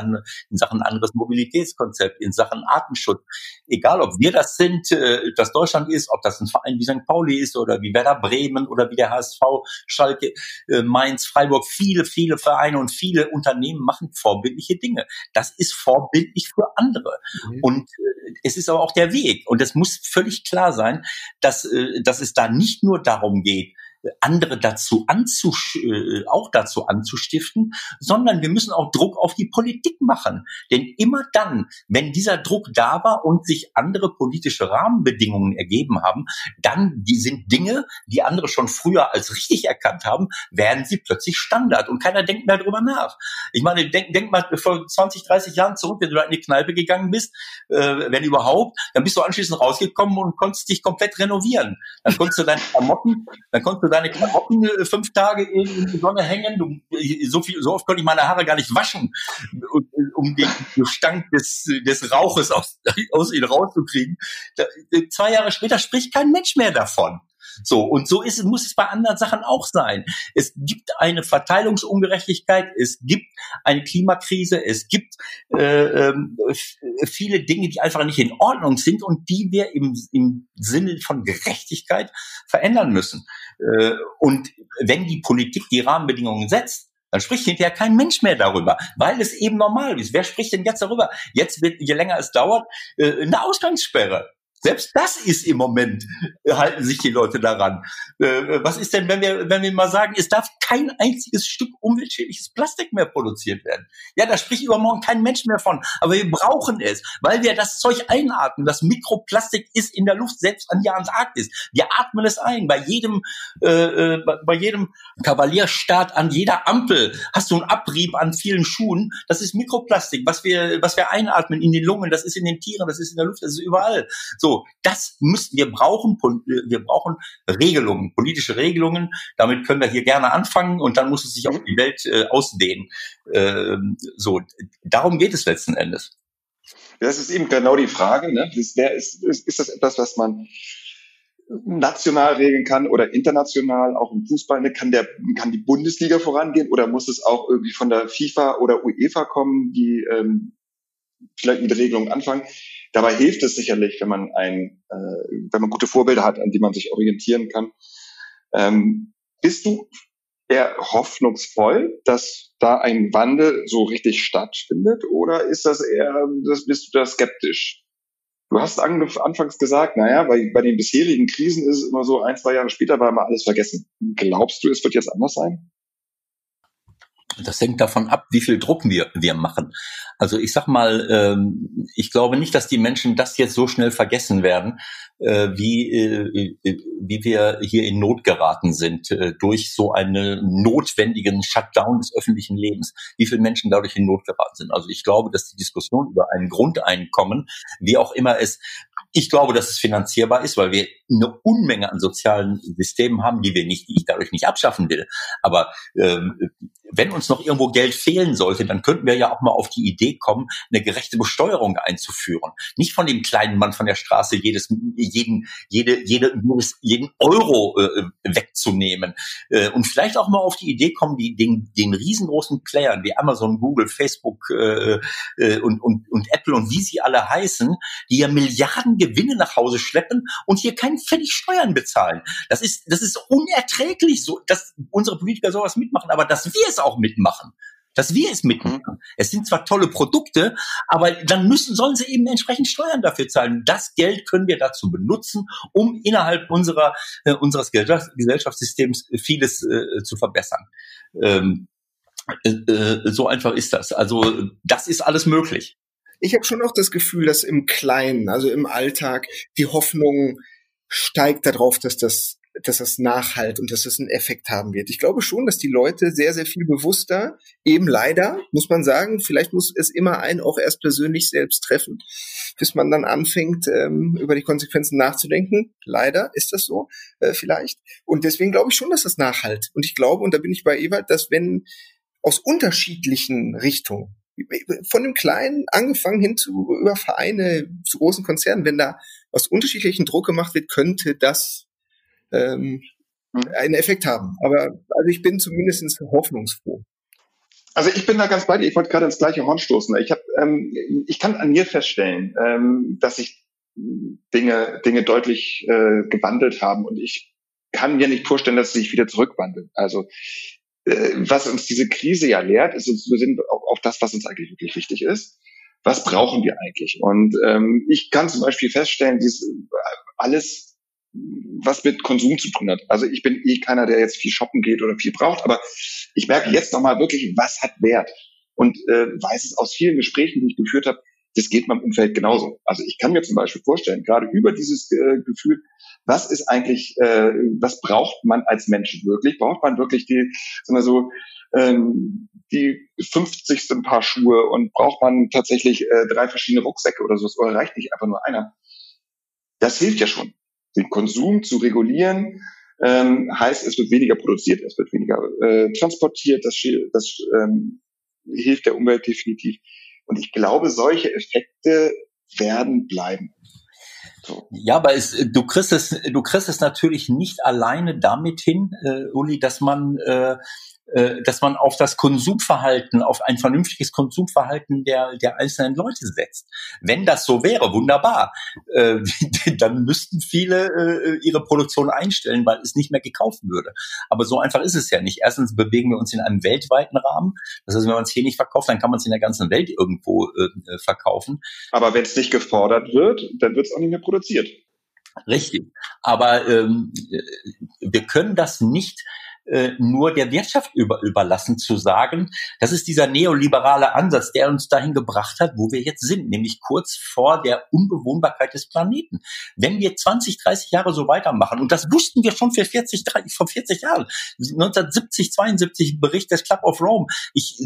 Speaker 4: in Sachen anderes Mobilitätskonzept, in Sachen Artenschutz, egal ob wir das sind, äh, das Deutschland ist, ob das ein Verein wie St. Pauli ist oder wie Werder Bremen oder wie der HSV, Schalke, äh, Mainz, Freiburg, viele, viele Vereine und viele Unternehmen machen vorbildliche Dinge. Das ist vorbildlich für andere. Mhm. Und äh, es ist aber auch der Weg. Und es muss völlig klar sein, dass, äh, dass es da nicht nur darum geht, andere dazu anzusch äh, auch dazu anzustiften, sondern wir müssen auch Druck auf die Politik machen. Denn immer dann, wenn dieser Druck da war und sich andere politische Rahmenbedingungen ergeben haben, dann die sind Dinge, die andere schon früher als richtig erkannt haben, werden sie plötzlich Standard und keiner denkt mehr darüber nach. Ich meine, denk, denk mal vor 20, 30 Jahren zurück, wenn du da in die Kneipe gegangen bist, äh, wenn überhaupt, dann bist du anschließend rausgekommen und konntest dich komplett renovieren. Dann konntest du deine Klamotten, dann konntest du deine Klamotten äh, fünf Tage in, die Sonne hängen. Du, so viel, so oft konnte ich meine Haare gar nicht waschen, um den Gestank des, des Rauches aus, aus ihnen rauszukriegen. Da, zwei Jahre später spricht kein Mensch mehr davon. So, und so ist es, muss es bei anderen Sachen auch sein. Es gibt eine Verteilungsungerechtigkeit, es gibt eine Klimakrise, es gibt äh, äh, viele Dinge, die einfach nicht in Ordnung sind und die wir im, im Sinne von Gerechtigkeit verändern müssen. Äh, und wenn die Politik die Rahmenbedingungen setzt, dann spricht hinterher kein Mensch mehr darüber, weil es eben normal ist. Wer spricht denn jetzt darüber? Jetzt wird, je länger es dauert, äh, eine Ausgangssperre. Selbst das ist im Moment, äh, halten sich die Leute daran. Äh, was ist denn, wenn wir, wenn wir mal sagen, es darf kein einziges Stück umweltschädliches Plastik mehr produziert werden? Ja, da spricht übermorgen kein Mensch mehr von. Aber wir brauchen es, weil wir das Zeug einatmen. Das Mikroplastik ist in der Luft, selbst an die Antarktis. Wir atmen es ein. Bei jedem, äh, äh bei jedem Kavalierstaat, an jeder Ampel hast du einen Abrieb an vielen Schuhen. Das ist Mikroplastik, was wir, was wir einatmen in den Lungen. Das ist in den Tieren, das ist in der Luft, das ist überall. So, so, das müssen wir brauchen. Wir brauchen Regelungen, politische Regelungen. Damit können wir hier gerne anfangen und dann muss es sich auf die Welt äh, ausdehnen. Ähm, so, darum geht es letzten Endes.
Speaker 2: Das ist eben genau die Frage. Ne? Ist, ist, ist, ist das etwas, was man national regeln kann oder international, auch im Fußball, ne, kann der, kann die Bundesliga vorangehen oder muss es auch irgendwie von der FIFA oder UEFA kommen, die ähm, vielleicht mit Regelungen anfangen? Dabei hilft es sicherlich, wenn man ein, äh, wenn man gute Vorbilder hat, an die man sich orientieren kann. Ähm, bist du eher hoffnungsvoll, dass da ein Wandel so richtig stattfindet, oder ist das eher, das, bist du da skeptisch? Du hast anfangs gesagt, naja, bei, bei den bisherigen Krisen ist es immer so, ein, zwei Jahre später war immer alles vergessen. Glaubst du, es wird jetzt anders sein?
Speaker 4: Das hängt davon ab, wie viel Druck wir, wir machen. Also ich sag mal, ähm, ich glaube nicht, dass die Menschen das jetzt so schnell vergessen werden, äh, wie, äh, wie wir hier in Not geraten sind äh, durch so einen notwendigen Shutdown des öffentlichen Lebens. Wie viele Menschen dadurch in Not geraten sind. Also ich glaube, dass die Diskussion über ein Grundeinkommen, wie auch immer es ich glaube, dass es finanzierbar ist, weil wir eine Unmenge an sozialen Systemen haben, die wir nicht, die ich dadurch nicht abschaffen will. Aber ähm, wenn uns noch irgendwo Geld fehlen sollte, dann könnten wir ja auch mal auf die Idee kommen, eine gerechte Besteuerung einzuführen. Nicht von dem kleinen Mann von der Straße jedes, jeden, jede, jede, jeden Euro äh, wegzunehmen. Äh, und vielleicht auch mal auf die Idee kommen, die, den, den riesengroßen Playern wie Amazon, Google, Facebook äh, äh, und, und, und Apple und wie sie alle heißen, die ja Milliarden Gewinne nach Hause schleppen und hier keinen Pfennig Steuern bezahlen. Das ist, das ist unerträglich, so, dass unsere Politiker sowas mitmachen, aber dass wir es auch mitmachen dass wir es mitmachen. Mhm. Es sind zwar tolle Produkte, aber dann müssen, sollen sie eben entsprechend Steuern dafür zahlen. Das Geld können wir dazu benutzen, um innerhalb unserer, äh, unseres Gesellschaftssystems vieles äh, zu verbessern. Ähm, äh, äh, so einfach ist das. Also das ist alles möglich
Speaker 3: ich habe schon auch das Gefühl, dass im Kleinen, also im Alltag, die Hoffnung steigt darauf, dass das dass das nachhalt und dass das einen Effekt haben wird. Ich glaube schon, dass die Leute sehr, sehr viel bewusster, eben leider, muss man sagen, vielleicht muss es immer einen auch erst persönlich selbst treffen, bis man dann anfängt, ähm, über die Konsequenzen nachzudenken. Leider ist das so, äh, vielleicht. Und deswegen glaube ich schon, dass das nachhalt. Und ich glaube, und da bin ich bei Ewald, dass wenn aus unterschiedlichen Richtungen von dem Kleinen angefangen hin zu über Vereine zu großen Konzernen, wenn da aus unterschiedlichen Druck gemacht wird, könnte das ähm, mhm. einen Effekt haben. Aber also ich bin zumindest hoffnungsfroh.
Speaker 2: Also ich bin da ganz bei dir. Ich wollte gerade ins gleiche Horn stoßen. Ich habe, ähm, ich kann an mir feststellen, ähm, dass sich Dinge, Dinge deutlich äh, gewandelt haben und ich kann mir nicht vorstellen, dass sie sich wieder zurückwandeln. Also was uns diese Krise ja lehrt, ist uns auch auf das, was uns eigentlich wirklich wichtig ist. Was brauchen wir eigentlich? Und ähm, ich kann zum Beispiel feststellen, dies, alles, was mit Konsum zu tun hat. Also ich bin eh keiner, der jetzt viel shoppen geht oder viel braucht, aber ich merke jetzt nochmal wirklich, was hat Wert? Und äh, weiß es aus vielen Gesprächen, die ich geführt habe, das geht meinem Umfeld genauso. Also ich kann mir zum Beispiel vorstellen, gerade über dieses äh, Gefühl, was ist eigentlich, äh, was braucht man als Mensch wirklich? Braucht man wirklich die, sagen wir so, ähm, die 50. Paar Schuhe und braucht man tatsächlich äh, drei verschiedene Rucksäcke oder so, oder reicht nicht einfach nur einer? Das hilft ja schon. Den Konsum zu regulieren, ähm, heißt, es wird weniger produziert, es wird weniger äh, transportiert, das, das ähm, hilft der Umwelt definitiv. Und ich glaube, solche Effekte werden bleiben.
Speaker 4: So. Ja, aber es, du kriegst es, du kriegst es natürlich nicht alleine damit hin, äh, Uli, dass man äh, äh, dass man auf das Konsumverhalten, auf ein vernünftiges Konsumverhalten der, der einzelnen Leute setzt. Wenn das so wäre, wunderbar, äh, dann müssten viele äh, ihre Produktion einstellen, weil es nicht mehr gekauft würde. Aber so einfach ist es ja nicht. Erstens bewegen wir uns in einem weltweiten Rahmen. Das heißt, wenn man es hier nicht verkauft, dann kann man es in der ganzen Welt irgendwo äh, verkaufen.
Speaker 2: Aber wenn es nicht gefordert wird, dann wird es auch nicht mehr produziert.
Speaker 4: Richtig. Aber ähm, wir können das nicht äh, nur der Wirtschaft über, überlassen zu sagen, das ist dieser neoliberale Ansatz, der uns dahin gebracht hat, wo wir jetzt sind, nämlich kurz vor der Unbewohnbarkeit des Planeten. Wenn wir 20, 30 Jahre so weitermachen, und das wussten wir schon für 40, 30, vor 40 Jahren, 1970, 72 Bericht des Club of Rome, ich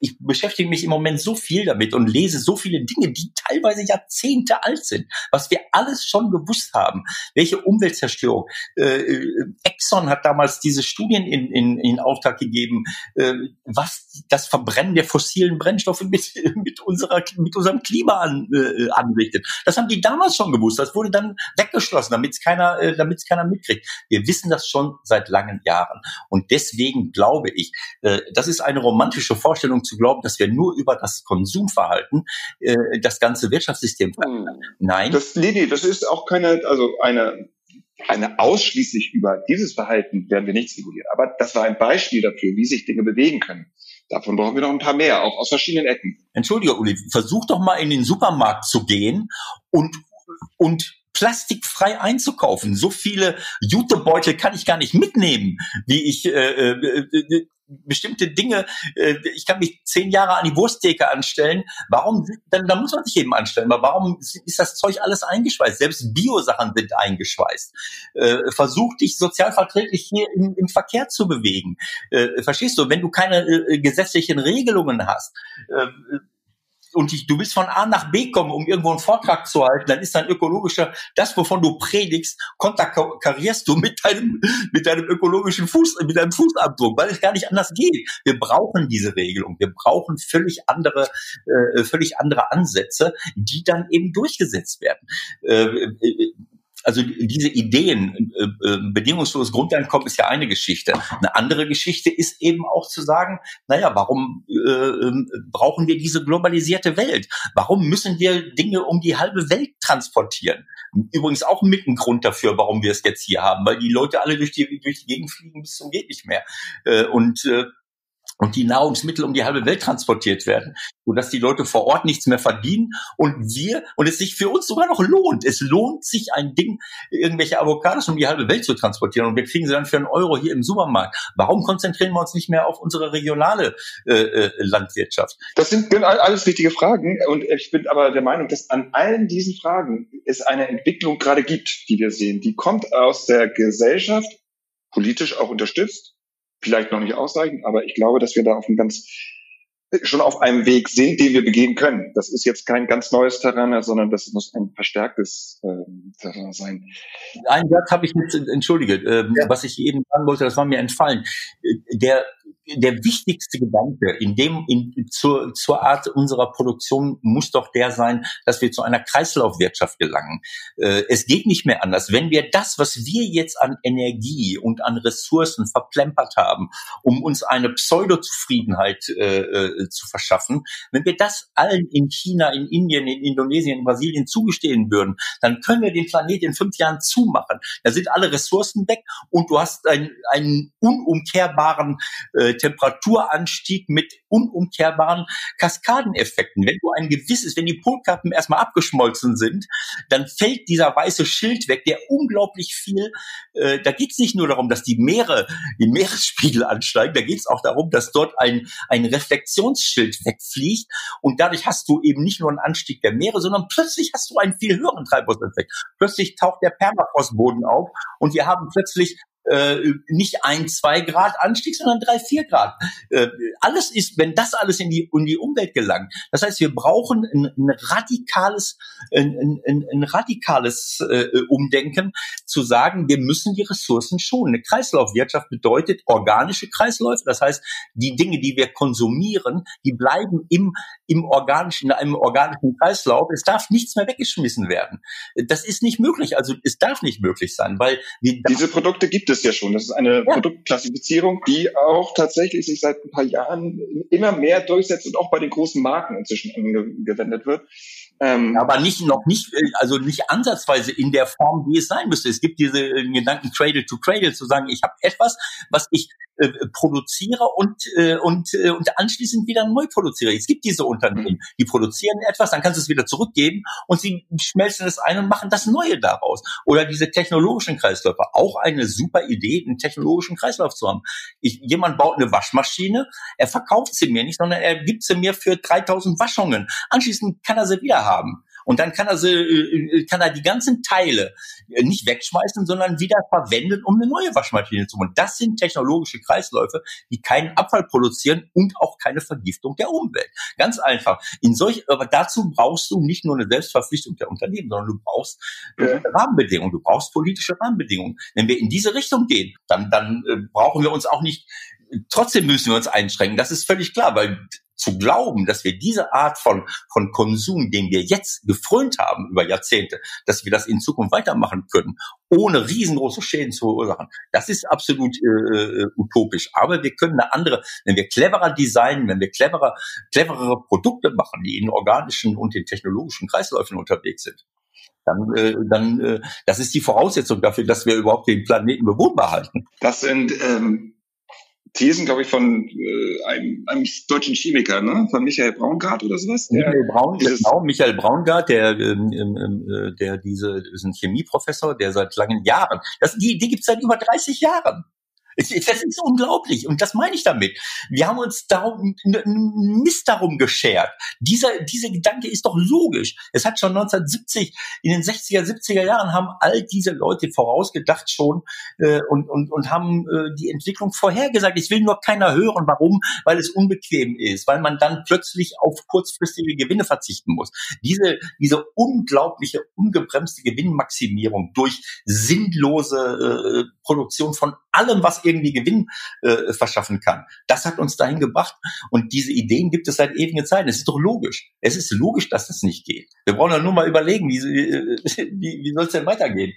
Speaker 4: ich beschäftige mich im Moment so viel damit und lese so viele Dinge, die teilweise Jahrzehnte alt sind, was wir alles schon gewusst haben. Welche Umweltzerstörung. Äh, äh, Exxon hat damals diese Studien in, in, in Auftrag gegeben, äh, was das Verbrennen der fossilen Brennstoffe mit, mit, unserer, mit unserem Klima an, äh, anrichtet. Das haben die damals schon gewusst. Das wurde dann weggeschlossen, damit es keiner, äh, damit es keiner mitkriegt. Wir wissen das schon seit langen Jahren. Und deswegen glaube ich, äh, das ist eine romantische Vorstellung zu glauben, dass wir nur über das Konsumverhalten äh, das ganze Wirtschaftssystem verändern.
Speaker 2: Nein. Das, nee, nee, das ist auch keine, also eine, eine ausschließlich über dieses Verhalten werden wir nichts regulieren. Aber das war ein Beispiel dafür, wie sich Dinge bewegen können. Davon brauchen wir noch ein paar mehr, auch aus verschiedenen Ecken.
Speaker 4: Entschuldige, Uli, versuch doch mal in den Supermarkt zu gehen und, und plastikfrei einzukaufen. So viele Jutebeutel kann ich gar nicht mitnehmen, wie ich äh, äh, äh bestimmte Dinge, äh, ich kann mich zehn Jahre an die Wursttheke anstellen. Warum, dann, dann muss man sich eben anstellen. Aber warum ist das Zeug alles eingeschweißt? Selbst Biosachen sind eingeschweißt. Äh, versuch dich sozialverträglich hier im, im Verkehr zu bewegen. Äh, verstehst du? Wenn du keine äh, gesetzlichen Regelungen hast, äh, und ich, du willst von A nach B kommen, um irgendwo einen Vortrag zu halten, dann ist dein ökologischer, das, wovon du predigst, konterkarierst du mit deinem, mit deinem ökologischen Fuß, mit deinem Fußabdruck, weil es gar nicht anders geht. Wir brauchen diese Regelung. Wir brauchen völlig andere, äh, völlig andere Ansätze, die dann eben durchgesetzt werden. Äh, also diese Ideen, äh, äh, bedingungsloses Grundeinkommen ist ja eine Geschichte. Eine andere Geschichte ist eben auch zu sagen, naja, warum äh, ähm, brauchen wir diese globalisierte Welt? Warum müssen wir Dinge um die halbe Welt transportieren? Übrigens auch mit ein Grund dafür, warum wir es jetzt hier haben, weil die Leute alle durch die, durch die Gegend fliegen bis zum geht nicht mehr. Äh, und äh, und die Nahrungsmittel um die halbe Welt transportiert werden, sodass die Leute vor Ort nichts mehr verdienen und wir und es sich für uns sogar noch lohnt. Es lohnt sich ein Ding, irgendwelche Avocados um die halbe Welt zu transportieren und wir kriegen sie dann für einen Euro hier im Supermarkt. Warum konzentrieren wir uns nicht mehr auf unsere regionale äh, äh, Landwirtschaft?
Speaker 2: Das sind alles wichtige Fragen und ich bin aber der Meinung, dass an allen diesen Fragen es eine Entwicklung gerade gibt, die wir sehen. Die kommt aus der Gesellschaft, politisch auch unterstützt vielleicht noch nicht ausreichend, aber ich glaube, dass wir da auf einem ganz schon auf einem Weg sind, den wir begehen können. Das ist jetzt kein ganz neues Terrain sondern das muss ein verstärktes äh, Terrain sein.
Speaker 4: Ein Satz habe ich mit, entschuldige, äh, ja. was ich eben sagen wollte, das war mir entfallen. Der der wichtigste Gedanke in dem, in, zur, zur Art unserer Produktion muss doch der sein, dass wir zu einer Kreislaufwirtschaft gelangen. Äh, es geht nicht mehr anders. Wenn wir das, was wir jetzt an Energie und an Ressourcen verplempert haben, um uns eine Pseudo-Zufriedenheit äh, äh, zu verschaffen, wenn wir das allen in China, in Indien, in Indonesien, in Brasilien zugestehen würden, dann können wir den Planet in fünf Jahren zumachen. Da sind alle Ressourcen weg und du hast einen, einen unumkehrbaren äh, Temperaturanstieg mit unumkehrbaren Kaskadeneffekten. Wenn du ein gewisses, wenn die Polkappen erstmal abgeschmolzen sind, dann fällt dieser weiße Schild weg, der unglaublich viel, äh, da geht es nicht nur darum, dass die Meere, die Meeresspiegel ansteigen, da geht es auch darum, dass dort ein, ein Reflexionsschild wegfliegt und dadurch hast du eben nicht nur einen Anstieg der Meere, sondern plötzlich hast du einen viel höheren Treibhauseffekt. Plötzlich taucht der Permafrostboden auf und wir haben plötzlich äh, nicht ein, zwei Grad Anstieg, sondern drei, vier Grad. Äh, alles ist, wenn das alles in die, in die Umwelt gelangt. Das heißt, wir brauchen ein, ein radikales, ein, ein, ein radikales äh, Umdenken, zu sagen, wir müssen die Ressourcen schonen. Eine Kreislaufwirtschaft bedeutet organische Kreisläufe. Das heißt, die Dinge, die wir konsumieren, die bleiben im, im organischen, in einem organischen Kreislauf. Es darf nichts mehr weggeschmissen werden. Das ist nicht möglich. Also es darf nicht möglich sein, weil
Speaker 2: wir diese Produkte gibt es ja schon. Das ist eine ja. Produktklassifizierung, die auch tatsächlich sich seit ein paar Jahren immer mehr durchsetzt und auch bei den großen Marken inzwischen angewendet wird.
Speaker 4: Ähm, aber nicht noch nicht, also nicht ansatzweise in der Form, wie es sein müsste. Es gibt diese äh, Gedanken Cradle to Cradle zu sagen, ich habe etwas, was ich äh, produziere und, äh, und, äh, und anschließend wieder neu produziere. Es gibt diese Unternehmen, die produzieren etwas, dann kannst du es wieder zurückgeben und sie schmelzen es ein und machen das Neue daraus. Oder diese technologischen Kreisläufe. Auch eine super Idee, einen technologischen Kreislauf zu haben. Ich, jemand baut eine Waschmaschine, er verkauft sie mir nicht, sondern er gibt sie mir für 3000 Waschungen. Anschließend kann er sie wieder haben. Und dann kann er, sie, äh, kann er die ganzen Teile äh, nicht wegschmeißen, sondern wieder verwenden, um eine neue Waschmaschine zu machen. Das sind technologische Kreisläufe, die keinen Abfall produzieren und auch keine Vergiftung der Umwelt. Ganz einfach. In solch, aber dazu brauchst du nicht nur eine Selbstverpflichtung der Unternehmen, sondern du brauchst ja. Rahmenbedingungen, du brauchst politische Rahmenbedingungen. Wenn wir in diese Richtung gehen, dann, dann äh, brauchen wir uns auch nicht trotzdem müssen wir uns einschränken. Das ist völlig klar, weil zu glauben, dass wir diese Art von, von Konsum, den wir jetzt gefrönt haben über Jahrzehnte, dass wir das in Zukunft weitermachen können, ohne riesengroße Schäden zu verursachen, das ist absolut äh, äh, utopisch. Aber wir können eine andere, wenn wir cleverer designen, wenn wir cleverer, cleverere Produkte machen, die in organischen und in technologischen Kreisläufen unterwegs sind, dann, äh, dann äh, das ist die Voraussetzung dafür, dass wir überhaupt den Planeten bewohnbar halten.
Speaker 2: Das sind ähm, Thesen, glaube ich, von äh, einem, einem deutschen Chemiker, ne? von Michael Braungart oder sowas.
Speaker 4: Michael Braun, genau, Michael Braungart, der, ähm, ähm, äh, der diese, ist ein Chemieprofessor, der seit langen Jahren, das, die, die gibt's seit über 30 Jahren. Das ist unglaublich. Und das meine ich damit. Wir haben uns darum, Mist darum geschert. Dieser, dieser Gedanke ist doch logisch. Es hat schon 1970, in den 60er, 70er Jahren haben all diese Leute vorausgedacht schon äh, und, und, und haben äh, die Entwicklung vorhergesagt. Ich will nur keiner hören. Warum? Weil es unbequem ist, weil man dann plötzlich auf kurzfristige Gewinne verzichten muss. Diese, diese unglaubliche, ungebremste Gewinnmaximierung durch sinnlose äh, Produktion von allem, was irgendwie Gewinn äh, verschaffen kann. Das hat uns dahin gebracht. Und diese Ideen gibt es seit ewigen Zeiten. Es ist doch logisch. Es ist logisch, dass das nicht geht. Wir brauchen ja nur mal überlegen, wie, wie, wie soll es denn weitergehen?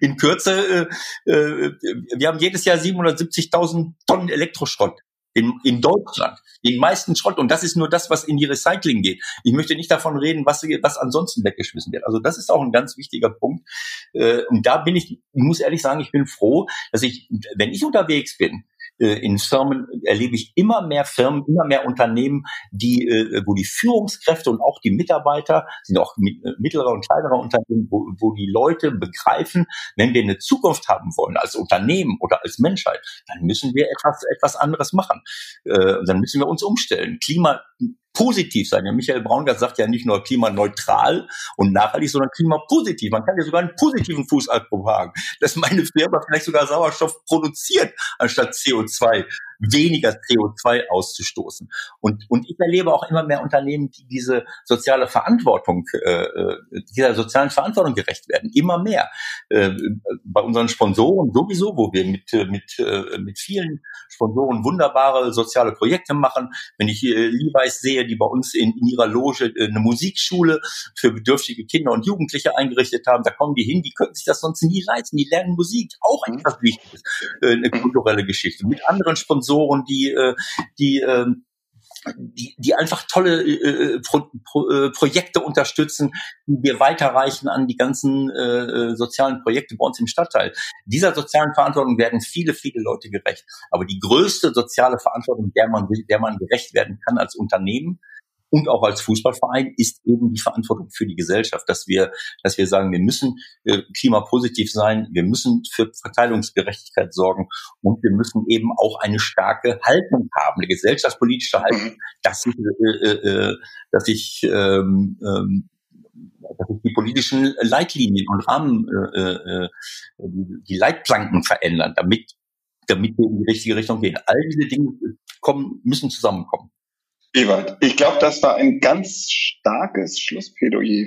Speaker 4: In Kürze, äh, äh, wir haben jedes Jahr 770.000 Tonnen Elektroschrott in, in Deutschland, den meisten Schrott. Und das ist nur das, was in die Recycling geht. Ich möchte nicht davon reden, was, was ansonsten weggeschmissen wird. Also das ist auch ein ganz wichtiger Punkt. Äh, und da bin ich, ich muss ehrlich sagen, ich bin froh, dass ich, wenn ich unterwegs bin, in Firmen erlebe ich immer mehr Firmen, immer mehr Unternehmen, die, äh, wo die Führungskräfte und auch die Mitarbeiter sind auch äh, mittlere und kleinere Unternehmen, wo, wo die Leute begreifen, wenn wir eine Zukunft haben wollen als Unternehmen oder als Menschheit, dann müssen wir etwas etwas anderes machen. Dann müssen wir uns umstellen. Klima positiv sein. Ja, Michael Braungart sagt ja nicht nur klimaneutral und nachhaltig, sondern klimapositiv. Man kann ja sogar einen positiven Fußabdruck haben, dass meine Firma vielleicht sogar Sauerstoff produziert, anstatt CO2 weniger CO2 auszustoßen. Und, und ich erlebe auch immer mehr Unternehmen, die diese soziale Verantwortung, äh, äh dieser sozialen Verantwortung gerecht werden. Immer mehr. Äh, bei unseren Sponsoren sowieso, wo wir mit, äh, mit, äh, mit vielen Sponsoren wunderbare soziale Projekte machen. Wenn ich hier Levi's sehe, die bei uns in, in ihrer Loge eine Musikschule für bedürftige Kinder und Jugendliche eingerichtet haben, da kommen die hin, die könnten sich das sonst nie leisten. Die lernen Musik, auch etwas Wichtiges, äh, eine kulturelle Geschichte. Mit anderen Sponsoren Sponsoren, die, äh, die ähm, die, die einfach tolle äh, Pro, Pro, äh, Projekte unterstützen, die wir weiterreichen an die ganzen äh, sozialen Projekte bei uns im Stadtteil. Dieser sozialen Verantwortung werden viele, viele Leute gerecht. Aber die größte soziale Verantwortung, der man, der man gerecht werden kann als Unternehmen, und auch als Fußballverein ist eben die Verantwortung für die Gesellschaft, dass wir, dass wir sagen, wir müssen äh, klimapositiv sein, wir müssen für Verteilungsgerechtigkeit sorgen und wir müssen eben auch eine starke Haltung haben, eine gesellschaftspolitische Haltung, dass ich, äh, äh, äh dass ich ähm, ähm, dass sich die politischen Leitlinien und Rahmen, äh, äh, die Leitplanken verändern, damit, damit wir in die richtige Richtung gehen. All diese Dinge kommen, müssen zusammenkommen.
Speaker 2: Ewald, ich glaube, das war ein ganz starkes Schlussplädoyer.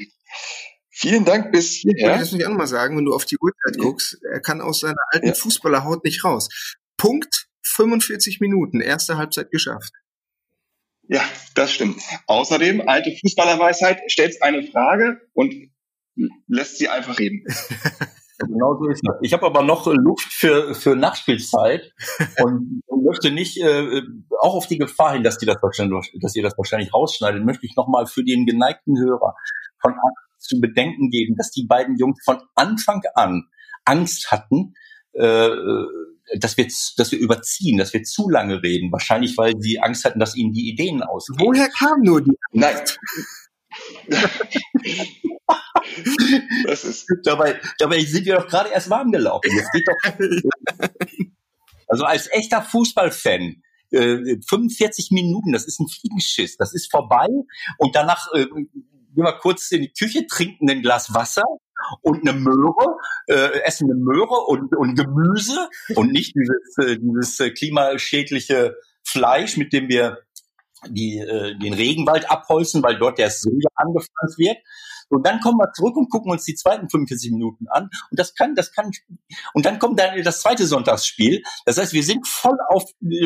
Speaker 2: Vielen Dank bis hierher.
Speaker 3: Ich will mich auch mal sagen, wenn du auf die Uhrzeit guckst, er kann aus seiner alten ja. Fußballerhaut nicht raus. Punkt 45 Minuten, erste Halbzeit geschafft.
Speaker 2: Ja, das stimmt. Außerdem, alte Fußballerweisheit, stellt eine Frage und lässt sie einfach reden.
Speaker 4: Genau so ist das. Ich habe aber noch Luft für, für Nachspielzeit und, möchte nicht, äh, auch auf die Gefahr hin, dass, die das wahrscheinlich, dass ihr das wahrscheinlich rausschneidet, möchte ich nochmal für den geneigten Hörer von zu bedenken geben, dass die beiden Jungs von Anfang an Angst hatten, äh, dass wir, dass wir überziehen, dass wir zu lange reden. Wahrscheinlich, weil sie Angst hatten, dass ihnen die Ideen ausgehen.
Speaker 3: Woher kam nur die
Speaker 2: Angst? Nein.
Speaker 4: das ist dabei, dabei sind wir doch gerade erst warm gelaufen. Doch. Also als echter Fußballfan 45 äh, Minuten, das ist ein Fliegenschiss, das ist vorbei und danach äh, gehen wir kurz in die Küche, trinken ein Glas Wasser und eine Möhre, äh, essen eine Möhre und, und Gemüse und nicht dieses, äh, dieses äh, klimaschädliche Fleisch, mit dem wir die, äh, den Regenwald abholzen, weil dort der Soja angepflanzt wird, und dann kommen wir zurück und gucken uns die zweiten 45 Minuten an. Und das kann, das kann, und dann kommt dann das zweite Sonntagsspiel. Das heißt, wir sind voll auf,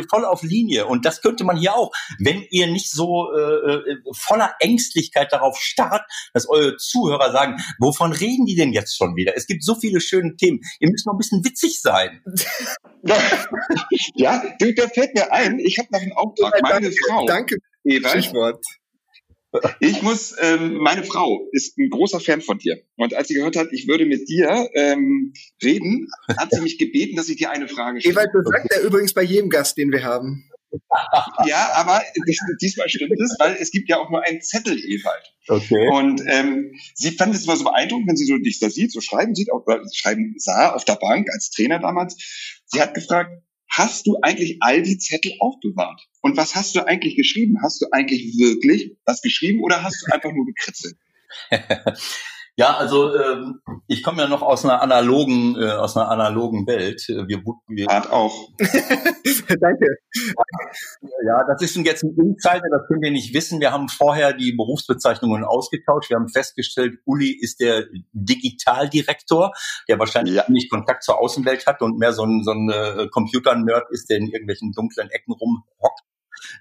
Speaker 4: voll auf Linie. Und das könnte man hier auch, wenn ihr nicht so äh, äh voller Ängstlichkeit darauf starrt, dass eure Zuhörer sagen, wovon reden die denn jetzt schon wieder? Es gibt so viele schöne Themen. Ihr müsst noch ein bisschen witzig sein.
Speaker 2: ja, du, da fällt mir ein, ich habe noch einen Auftrag. Meine Frau.
Speaker 3: Danke. Eva.
Speaker 2: Stichwort. Ich muss, ähm, meine Frau ist ein großer Fan von dir. Und als sie gehört hat, ich würde mit dir ähm, reden, hat sie mich gebeten, dass ich dir eine Frage
Speaker 3: stelle. Ewald, das sagt er übrigens bei jedem Gast, den wir haben.
Speaker 2: Ja, aber diesmal stimmt es, weil es gibt ja auch nur einen Zettel, Ewald. Okay. Und ähm, sie fand es immer so beeindruckend, wenn sie so dich da sieht, so schreiben sieht, auch schreiben sah auf der Bank als Trainer damals. Sie hat gefragt, hast du eigentlich all die Zettel aufbewahrt? Und was hast du eigentlich geschrieben? Hast du eigentlich wirklich was geschrieben oder hast du einfach nur gekritzelt?
Speaker 4: Ja, also ähm, ich komme ja noch aus einer analogen, äh, aus einer analogen Welt. Wir,
Speaker 2: wir Hat auch.
Speaker 3: Danke.
Speaker 4: Ja, das ist jetzt ein Insider, das könnt ihr nicht wissen. Wir haben vorher die Berufsbezeichnungen ausgetauscht. Wir haben festgestellt, Uli ist der Digitaldirektor, der wahrscheinlich ja. nicht Kontakt zur Außenwelt hat und mehr so ein, so ein äh, Computer-Nerd ist, der in irgendwelchen dunklen Ecken rumhockt.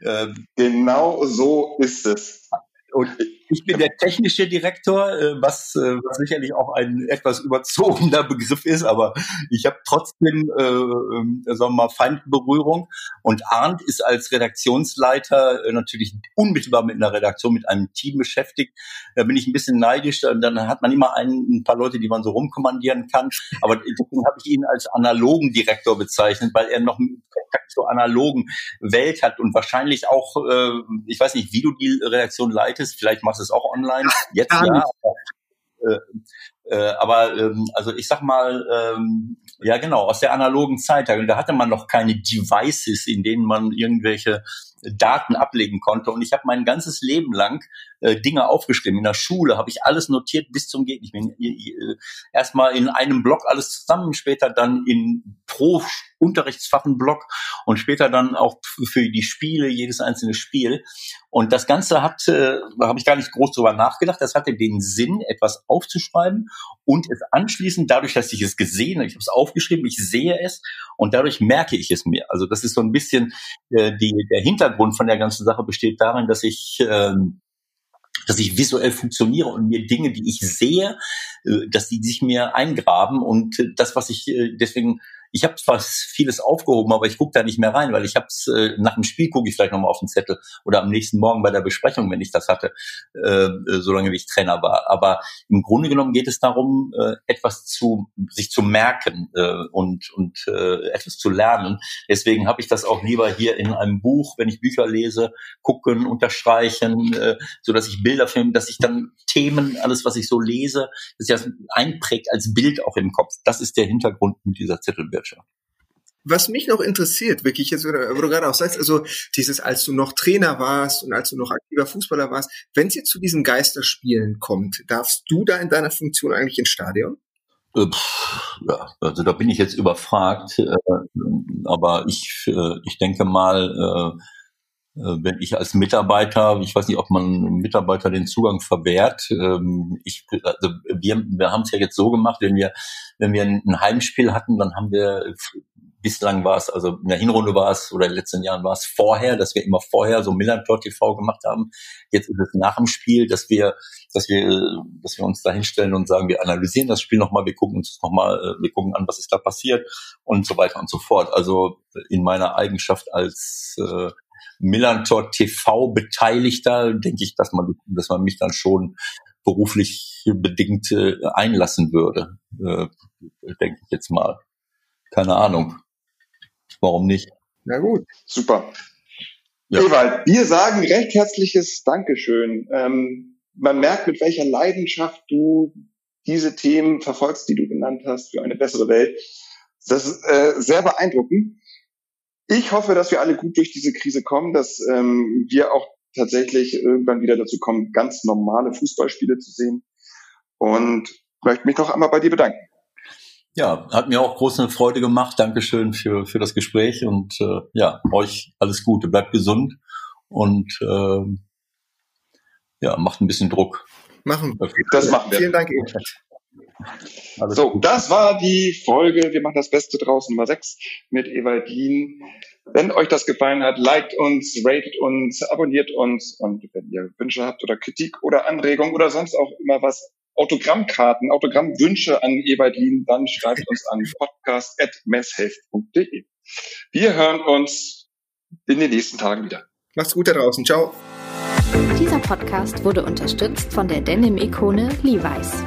Speaker 2: Ähm, genau so ist es.
Speaker 4: Und ich bin der technische Direktor, äh, was, äh, was sicherlich auch ein etwas überzogener Begriff ist, aber ich habe trotzdem, äh, äh, sagen wir mal, Feindberührung. Und Arndt ist als Redaktionsleiter äh, natürlich unmittelbar mit einer Redaktion, mit einem Team beschäftigt. Da bin ich ein bisschen neidisch. Dann hat man immer ein, ein paar Leute, die man so rumkommandieren kann. Aber deswegen habe ich ihn als analogen Direktor bezeichnet, weil er noch Kontakt zur analogen Welt hat und wahrscheinlich auch, äh, ich weiß nicht, wie du die Redaktion leitest, vielleicht machst du es auch online. Jetzt ja. Aber, äh, äh, aber ähm, also ich sag mal, ähm, ja genau, aus der analogen Zeit, da hatte man noch keine Devices, in denen man irgendwelche Daten ablegen konnte. Und ich habe mein ganzes Leben lang äh, Dinge aufgeschrieben. In der Schule habe ich alles notiert bis zum Geht. Ich bin äh, erstmal in einem Block alles zusammen, später dann in pro Unterrichtsfachen Block und später dann auch für die Spiele, jedes einzelne Spiel. Und das Ganze hat, äh, habe ich gar nicht groß drüber nachgedacht, das hatte den Sinn, etwas aufzuschreiben und es anschließend, dadurch, dass ich es gesehen habe, ich habe es aufgeschrieben, ich sehe es und dadurch merke ich es mir. Also das ist so ein bisschen äh, die, der Hintergrund von der ganzen Sache besteht darin, dass ich ähm, dass ich visuell funktioniere und mir Dinge, die ich sehe, äh, dass die sich mir eingraben und äh, das, was ich äh, deswegen ich habe zwar vieles aufgehoben, aber ich gucke da nicht mehr rein, weil ich habe es äh, nach dem Spiel gucke ich vielleicht nochmal auf den Zettel oder am nächsten Morgen bei der Besprechung, wenn ich das hatte, äh, äh, solange ich Trainer war. Aber im Grunde genommen geht es darum, äh, etwas zu sich zu merken äh, und und äh, etwas zu lernen. Deswegen habe ich das auch lieber hier in einem Buch, wenn ich Bücher lese, gucken, unterstreichen, äh, so dass ich Bilder filme, dass ich dann Themen, alles was ich so lese, das ja einprägt als Bild auch im Kopf. Das ist der Hintergrund mit dieser Zettelwelt. Wirtschaft.
Speaker 3: Was mich noch interessiert, wirklich jetzt, wo du gerade auch sagst, also dieses, als du noch Trainer warst und als du noch aktiver Fußballer warst, wenn es jetzt zu diesen Geisterspielen kommt, darfst du da in deiner Funktion eigentlich ins Stadion?
Speaker 4: Äh, ja, also da bin ich jetzt überfragt, äh, aber ich, äh, ich denke mal, wenn ich als Mitarbeiter, ich weiß nicht, ob man Mitarbeiter den Zugang verwehrt. Ähm, ich, also wir, wir haben es ja jetzt so gemacht, wenn wir wenn wir ein Heimspiel hatten, dann haben wir bislang war es, also in der Hinrunde war es oder in den letzten Jahren war es vorher, dass wir immer vorher so Millantor TV gemacht haben. Jetzt ist es nach dem Spiel, dass wir, dass wir, dass wir uns da hinstellen und sagen, wir analysieren das Spiel nochmal, wir gucken uns nochmal, äh, wir gucken an, was ist da passiert und so weiter und so fort. Also in meiner Eigenschaft als äh, Millantor TV Beteiligter denke ich, dass man, dass man mich dann schon beruflich bedingt äh, einlassen würde, äh, denke ich jetzt mal. Keine Ahnung. warum nicht?
Speaker 2: Na gut. Super. Ja. Ewald, wir sagen recht herzliches Dankeschön. Ähm, man merkt, mit welcher Leidenschaft du diese Themen verfolgst, die du genannt hast, für eine bessere Welt. Das ist äh, sehr beeindruckend. Ich hoffe, dass wir alle gut durch diese Krise kommen, dass ähm, wir auch tatsächlich irgendwann wieder dazu kommen, ganz normale Fußballspiele zu sehen. Und möchte mich noch einmal bei dir bedanken.
Speaker 4: Ja, hat mir auch große Freude gemacht. Dankeschön für, für das Gespräch und äh, ja, euch alles Gute, bleibt gesund und äh, ja, macht ein bisschen Druck.
Speaker 3: Machen
Speaker 2: wir. Das machen wir.
Speaker 3: Vielen Dank,
Speaker 2: Alles so, gut. das war die Folge. Wir machen das Beste draus Nummer 6 mit Evaldin. Wenn euch das gefallen hat, liked uns, ratet uns, abonniert uns und wenn ihr Wünsche habt oder Kritik oder Anregungen oder sonst auch immer was, Autogrammkarten, Autogrammwünsche an Eberlin, dann schreibt uns an podcast.messhelft.de. Wir hören uns in den nächsten Tagen wieder.
Speaker 3: Macht's gut da draußen. Ciao.
Speaker 1: Dieser Podcast wurde unterstützt von der Denim-Ikone Levi's.